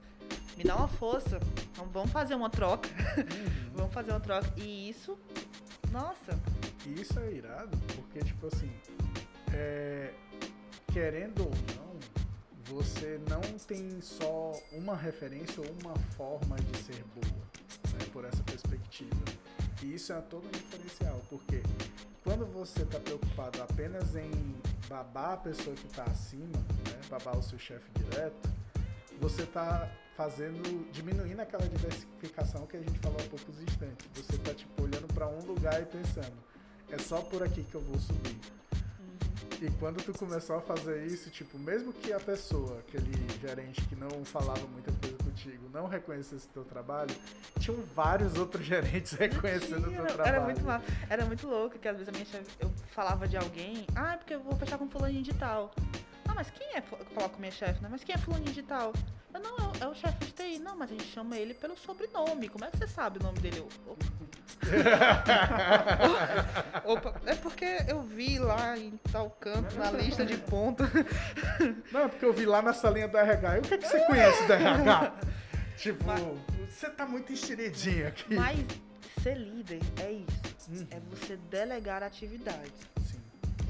Me dá uma força, então vamos fazer uma troca. Uhum. vamos fazer uma troca. E isso, nossa. Isso é irado, porque tipo assim, é, querendo ou não, você não tem só uma referência ou uma forma de ser boa, né, por essa perspectiva. E isso é todo um diferencial, porque quando você está preocupado apenas em babar a pessoa que está acima, né, babar o seu chefe direto, você está fazendo, diminuindo aquela diversificação que a gente falou há poucos instantes. Você está tipo olhando para um lugar e pensando, é só por aqui que eu vou subir. E quando tu começou a fazer isso, tipo, mesmo que a pessoa, aquele gerente que não falava muita coisa contigo, não reconhecesse teu trabalho, tinham vários outros gerentes reconhecendo o teu trabalho. Era muito, era muito louco, que às vezes a minha chefe, eu falava de alguém, ah, é porque eu vou fechar com fulaninho de tal. Ah, mas quem é, com minha chefe, né? Mas quem é fulaninho de tal? Eu, não, é, é, o chefe de TI. Não, mas a gente chama ele pelo sobrenome. Como é que você sabe o nome dele? Eu, Opa, é porque eu vi lá em tal canto, na lista de pontos. Não, é porque eu vi lá nessa linha do RH. E o que, é que você conhece do RH? tipo, mas, você tá muito enxeridinho aqui. Mas ser líder é isso. Uhum. É você delegar atividades. Sim.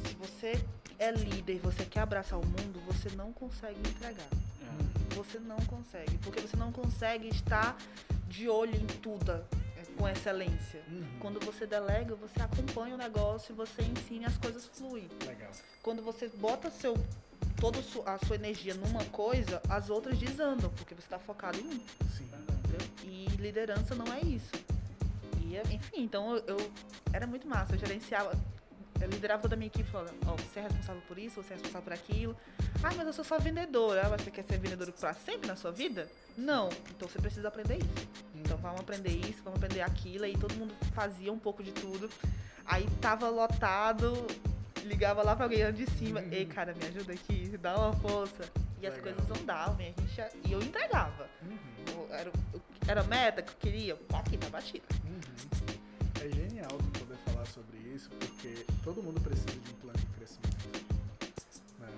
Se você é líder e você quer abraçar o mundo, você não consegue entregar. Uhum. Você não consegue. Porque você não consegue estar de olho em tudo com excelência. Uhum. Quando você delega, você acompanha o negócio você ensina as coisas fluem. Legal. Quando você bota seu toda a sua energia numa coisa, as outras desandam, porque você está focado em um. Sim. Entendeu? E liderança não é isso. E, enfim, então eu, eu era muito massa, eu gerenciava eu liderava toda a minha equipe falando, ó, oh, você é responsável por isso, você é responsável por aquilo. Ah, mas eu sou só vendedora. Ah, você quer ser vendedor para sempre na sua vida? Não. Então você precisa aprender isso. Então vamos aprender isso, vamos aprender aquilo. E todo mundo fazia um pouco de tudo. Aí tava lotado, ligava lá pra alguém de cima. Uhum. Ei, cara, me ajuda aqui, dá uma força. E as Legal. coisas andavam, e, a gente, e eu entregava. Uhum. Era, era meta que eu queria, aqui tá batida. Uhum. É genial sobre isso, porque todo mundo precisa de um plano de crescimento. Né?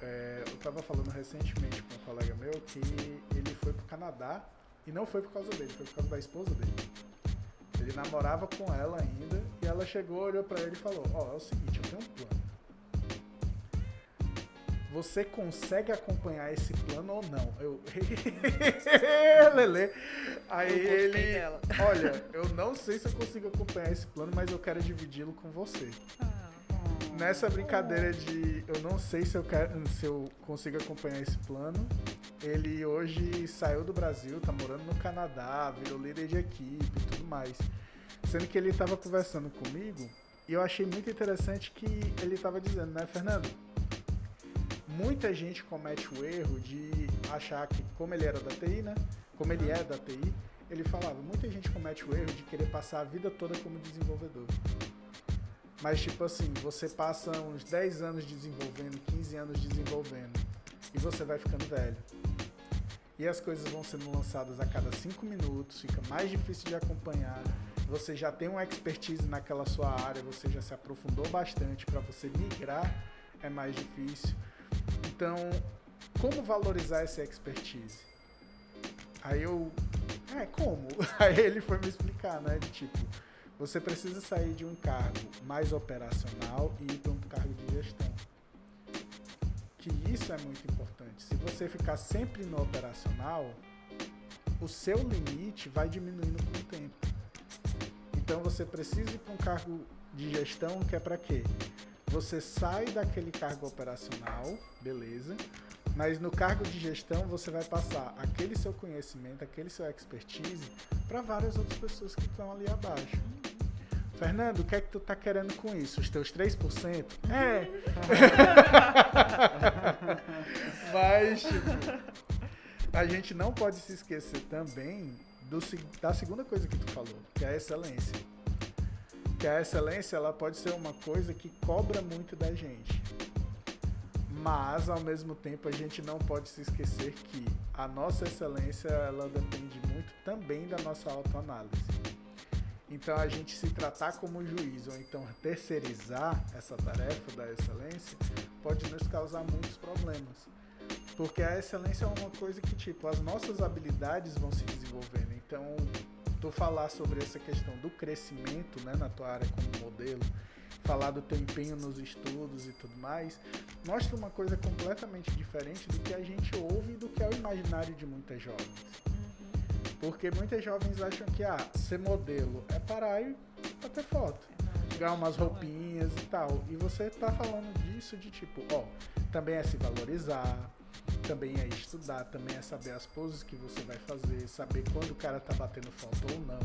É, eu estava falando recentemente com um colega meu que ele foi pro Canadá e não foi por causa dele, foi por causa da esposa dele. Ele namorava com ela ainda e ela chegou, olhou para ele e falou: Ó, oh, é o seguinte, eu tenho um. Você consegue acompanhar esse plano ou não? Eu. Lele. Aí eu ele. Olha, eu não sei se eu consigo acompanhar esse plano, mas eu quero dividi-lo com você. Ah. Nessa brincadeira de eu não sei se eu, quero, se eu consigo acompanhar esse plano, ele hoje saiu do Brasil, tá morando no Canadá, virou líder de equipe e tudo mais. Sendo que ele estava conversando comigo e eu achei muito interessante que ele estava dizendo, né, Fernando? Muita gente comete o erro de achar que, como ele era da TI, né? Como ele é da TI, ele falava, muita gente comete o erro de querer passar a vida toda como desenvolvedor. Mas, tipo assim, você passa uns 10 anos desenvolvendo, 15 anos desenvolvendo, e você vai ficando velho. E as coisas vão sendo lançadas a cada 5 minutos, fica mais difícil de acompanhar. Você já tem uma expertise naquela sua área, você já se aprofundou bastante, para você migrar é mais difícil. Então, como valorizar essa expertise? Aí eu, é, como? Aí ele foi me explicar, né? De tipo, você precisa sair de um cargo mais operacional e ir para um cargo de gestão. Que isso é muito importante. Se você ficar sempre no operacional, o seu limite vai diminuindo com o tempo. Então você precisa ir para um cargo de gestão que é para quê? Você sai daquele cargo operacional, beleza, mas no cargo de gestão você vai passar aquele seu conhecimento, aquele seu expertise para várias outras pessoas que estão ali abaixo. Fernando, o que é que tu tá querendo com isso? Os teus 3%? É. Mas, tipo, a gente não pode se esquecer também do, da segunda coisa que tu falou, que é a excelência que a excelência ela pode ser uma coisa que cobra muito da gente. Mas ao mesmo tempo a gente não pode se esquecer que a nossa excelência ela depende muito também da nossa autoanálise. Então a gente se tratar como juiz ou então terceirizar essa tarefa da excelência pode nos causar muitos problemas. Porque a excelência é uma coisa que tipo as nossas habilidades vão se desenvolvendo. Então tu falar sobre essa questão do crescimento né, na tua área como modelo, falar do teu empenho nos estudos e tudo mais, mostra uma coisa completamente diferente do que a gente ouve e do que é o imaginário de muitas jovens. Uhum. Porque muitas jovens acham que ah, ser modelo é parar e bater foto, pegar umas roupinhas e tal. E você tá falando disso de tipo, ó, também é se valorizar, também é estudar, também é saber as poses que você vai fazer, saber quando o cara tá batendo falta ou não.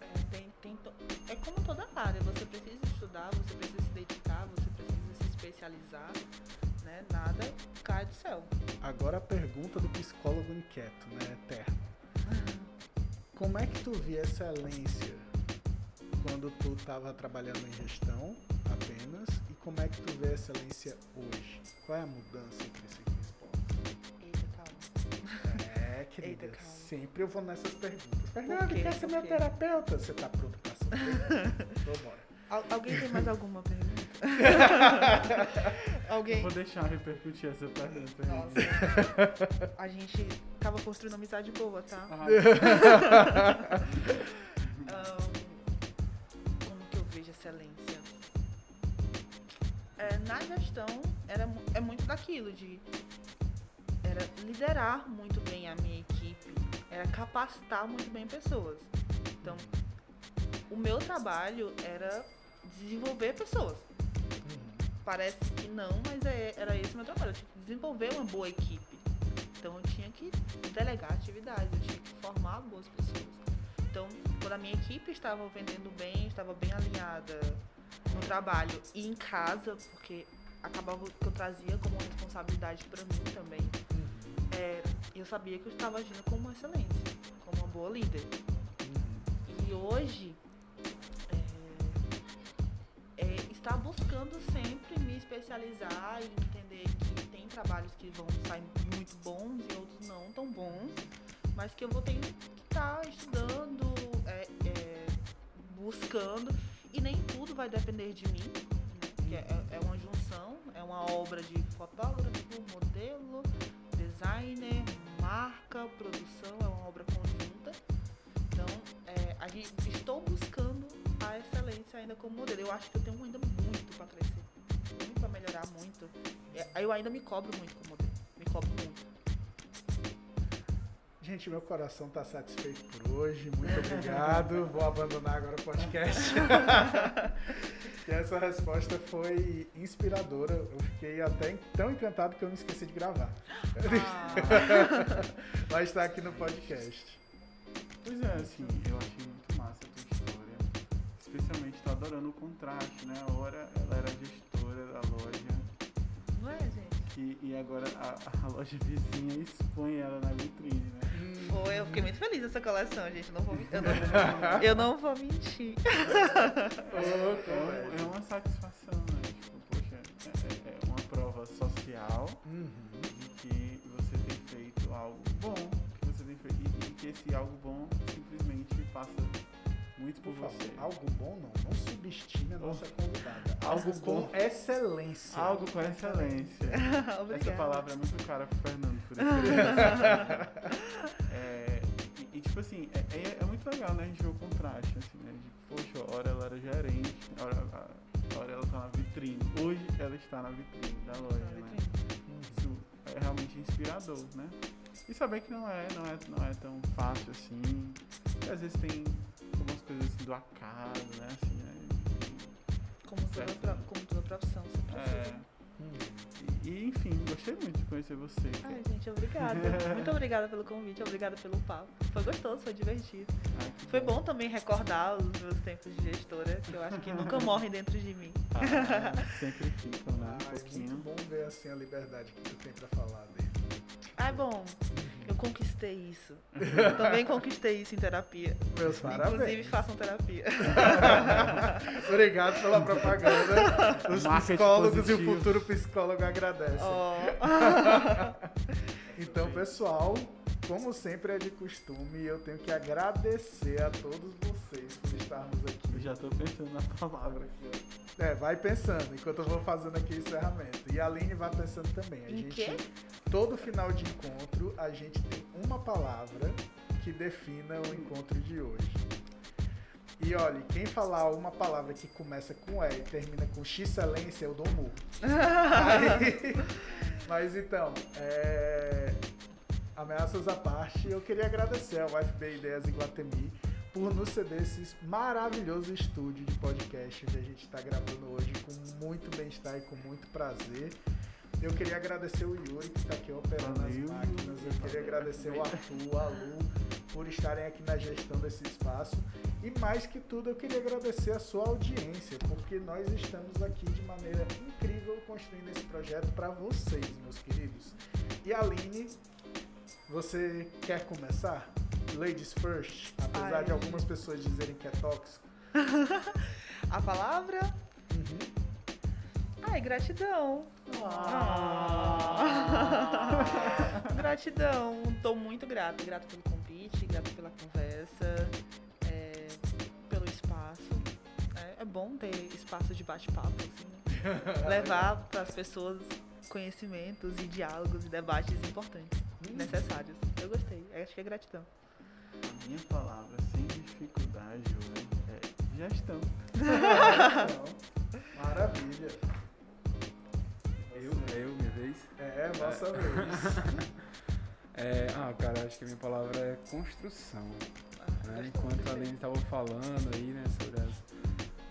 É, tem, tem to... é como toda área, você precisa estudar, você precisa se dedicar, você precisa se especializar, né? Nada cai do céu. Agora a pergunta do psicólogo inquieto, né? Eterno. Como é que tu via excelência quando tu estava trabalhando em gestão apenas e como é que tu vê a excelência hoje? Qual é a mudança entre esses querida. Eita, sempre eu vou nessas perguntas. Fernando, quer ser meu terapeuta? Você tá pronto pra saber? então bora. Al alguém tem mais alguma pergunta? alguém? Eu vou deixar repercutir essa pergunta. Nossa. A gente tava construindo uma amizade boa, tá? um, como que eu vejo excelência? É, na gestão era, é muito daquilo de era liderar muito bem a minha equipe, era capacitar muito bem pessoas. Então, o meu trabalho era desenvolver pessoas. Parece que não, mas é, era esse o meu trabalho. Eu tinha que desenvolver uma boa equipe. Então, eu tinha que delegar atividades, eu tinha que formar boas pessoas. Então, quando a minha equipe estava vendendo bem, estava bem alinhada, no trabalho e em casa, porque acabava que eu trazia como responsabilidade para mim também. É, eu sabia que eu estava agindo como uma excelência, como uma boa líder. E hoje é, é, estar buscando sempre me especializar e entender que tem trabalhos que vão sair muito bons e outros não tão bons, mas que eu vou ter que estar estudando, é, é, buscando e nem tudo vai depender de mim, né? é, é uma junção, é uma obra de fotógrafo, modelo, designer, marca, produção, é uma obra conjunta. Então, é, a gente, estou buscando a excelência ainda como modelo. Eu acho que eu tenho ainda muito para crescer, muito para melhorar muito. É, eu ainda me cobro muito como modelo, me cobro muito. Gente, meu coração está satisfeito por hoje. Muito obrigado. Vou abandonar agora o podcast. e essa resposta foi inspiradora. Eu fiquei até tão encantado que eu me esqueci de gravar. Ah. Mas está aqui no podcast. Pois é, assim, eu achei muito massa a tua história. Especialmente estou adorando o contraste, né? A hora ela era gestora da loja. É, gente? E, agora a, a loja vizinha expõe ela na vitrine, né? Foi, eu fiquei muito feliz nessa coleção, gente. Não vou, eu, não, eu não vou mentir. é uma satisfação, né? Tipo, poxa, é, é, é uma prova social uhum. de que você tem feito algo bom, que você tem feito, e, e que esse algo bom simplesmente passa muito por, por você. Favor, algo bom não, não subestime a nossa convidada. Algo com excelência. Algo com excelência. Essa palavra é muito cara pro Fernando, por isso. é, e, e, tipo assim, é, é, é, muito legal, né? A gente vê o contraste, assim, né? De, poxa, hora ela era gerente, hora, hora ela tá na vitrine. Hoje ela está na vitrine da loja, né? Isso é realmente inspirador, né? E saber que não é, não é, não é tão fácil assim. E às vezes tem coisas assim do acaso, né? Assim, né? Como, toda, como toda profissão, sempre é. E, e, enfim, gostei muito de conhecer você. Ai, gente, obrigada. muito obrigada pelo convite, obrigada pelo papo. Foi gostoso, foi divertido. Ai, foi bom. bom. também recordar os meus tempos de gestora, que eu acho que nunca morrem dentro de mim. Ah, sempre ficam, né? Um ah, pouquinho. É muito bom ver assim a liberdade que tu tem pra falar dele. Ah, bom. Eu conquistei isso. Também conquistei isso em terapia. Meus parabéns. Inclusive, façam terapia. Obrigado pela propaganda. Os Marketing psicólogos positivo. e o futuro psicólogo agradecem. Oh. então, pessoal, como sempre é de costume, eu tenho que agradecer a todos vocês por estarmos aqui. Eu já estou pensando na palavra aqui. É, vai pensando, enquanto eu vou fazendo aqui o encerramento. E a Aline vai pensando também. A em gente, quê? Todo final de encontro, a gente tem uma palavra que defina o encontro de hoje. E olha, quem falar uma palavra que começa com E e termina com excelência, eu dou um murro. mas então, é, ameaças à parte, eu queria agradecer ao FB Ideias em Guatemi por nos ceder esse maravilhoso estúdio de podcast que a gente está gravando hoje com muito bem-estar e com muito prazer. Eu queria agradecer o Yuri que está aqui operando Valeu. as máquinas. Eu queria agradecer o Arthur, a Lu, por estarem aqui na gestão desse espaço. E mais que tudo, eu queria agradecer a sua audiência, porque nós estamos aqui de maneira incrível construindo esse projeto para vocês, meus queridos. E Aline, você quer começar? Ladies first, apesar Ai. de algumas pessoas dizerem que é tóxico. a palavra? Uhum. Ai, gratidão. Ah. gratidão. Estou muito grata. Grata pelo convite, grata pela conversa, é, pelo espaço. É, é, bom ter espaço de bate-papo, assim, né? Levar para as pessoas conhecimentos e diálogos e debates importantes, hum. necessários. Eu gostei. Acho que é gratidão. A minha palavra sem dificuldade hoje é gestão. Maravilha. Eu, é eu, minha vez? É, nossa é. vez. É, ah, cara, acho que a minha palavra é construção. Ah, né? Enquanto a Aline estava falando aí, né, sobre as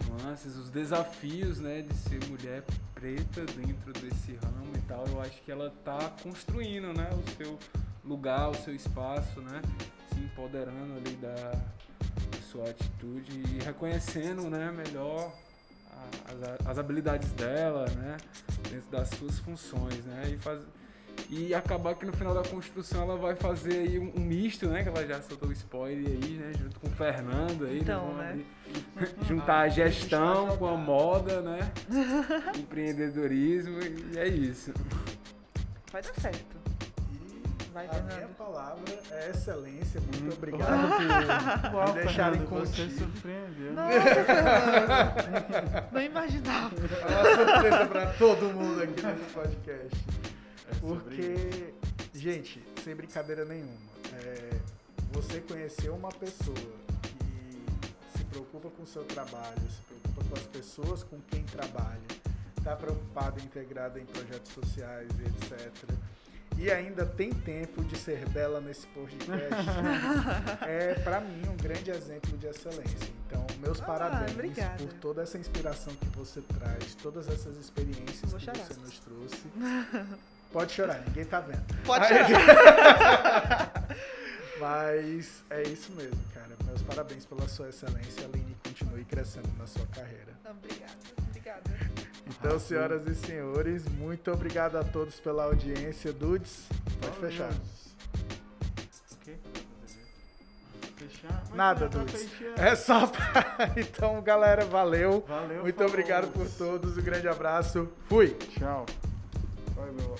nuances, os desafios, né, de ser mulher preta dentro desse ramo e tal, eu acho que ela está construindo, né, o seu lugar, o seu espaço, né, se empoderando ali da, da sua atitude e reconhecendo, né, melhor as, as habilidades dela, né? Dentro das suas funções, né? E, faz, e acabar que no final da construção ela vai fazer aí um, um misto, né? Que ela já soltou o spoiler aí, né? Junto com o Fernando aí. Então, né? juntar a gestão com a moda, né? Empreendedorismo e é isso. Vai dar certo. Vai, a minha palavra é excelência. Muito hum. obrigado por Uau, me deixarem contigo. Você surpreendeu. Nossa, não imaginava. É uma surpresa para todo mundo aqui nesse podcast. Porque, gente, sem brincadeira nenhuma, é, você conheceu uma pessoa que se preocupa com o seu trabalho, se preocupa com as pessoas com quem trabalha, está preocupada, integrada em projetos sociais e etc e ainda tem tempo de ser bela nesse podcast, é para mim um grande exemplo de excelência. Então, meus ah, parabéns obrigada. por toda essa inspiração que você traz, todas essas experiências Vou que chorar. você nos trouxe. Pode chorar, ninguém tá vendo. Pode chorar. Mas é isso mesmo, cara. Meus parabéns pela sua excelência, Aline. Continue crescendo na sua carreira. Obrigada, obrigada. Então, ah, senhoras sim. e senhores, muito obrigado a todos pela audiência. Dudes, pode oh, fechar. O quê? Fechar? Nada, tá Dudes. É só pra... Então, galera, valeu. Valeu. Muito falou. obrigado por todos. Um grande abraço. Fui. Tchau. Vai, meu.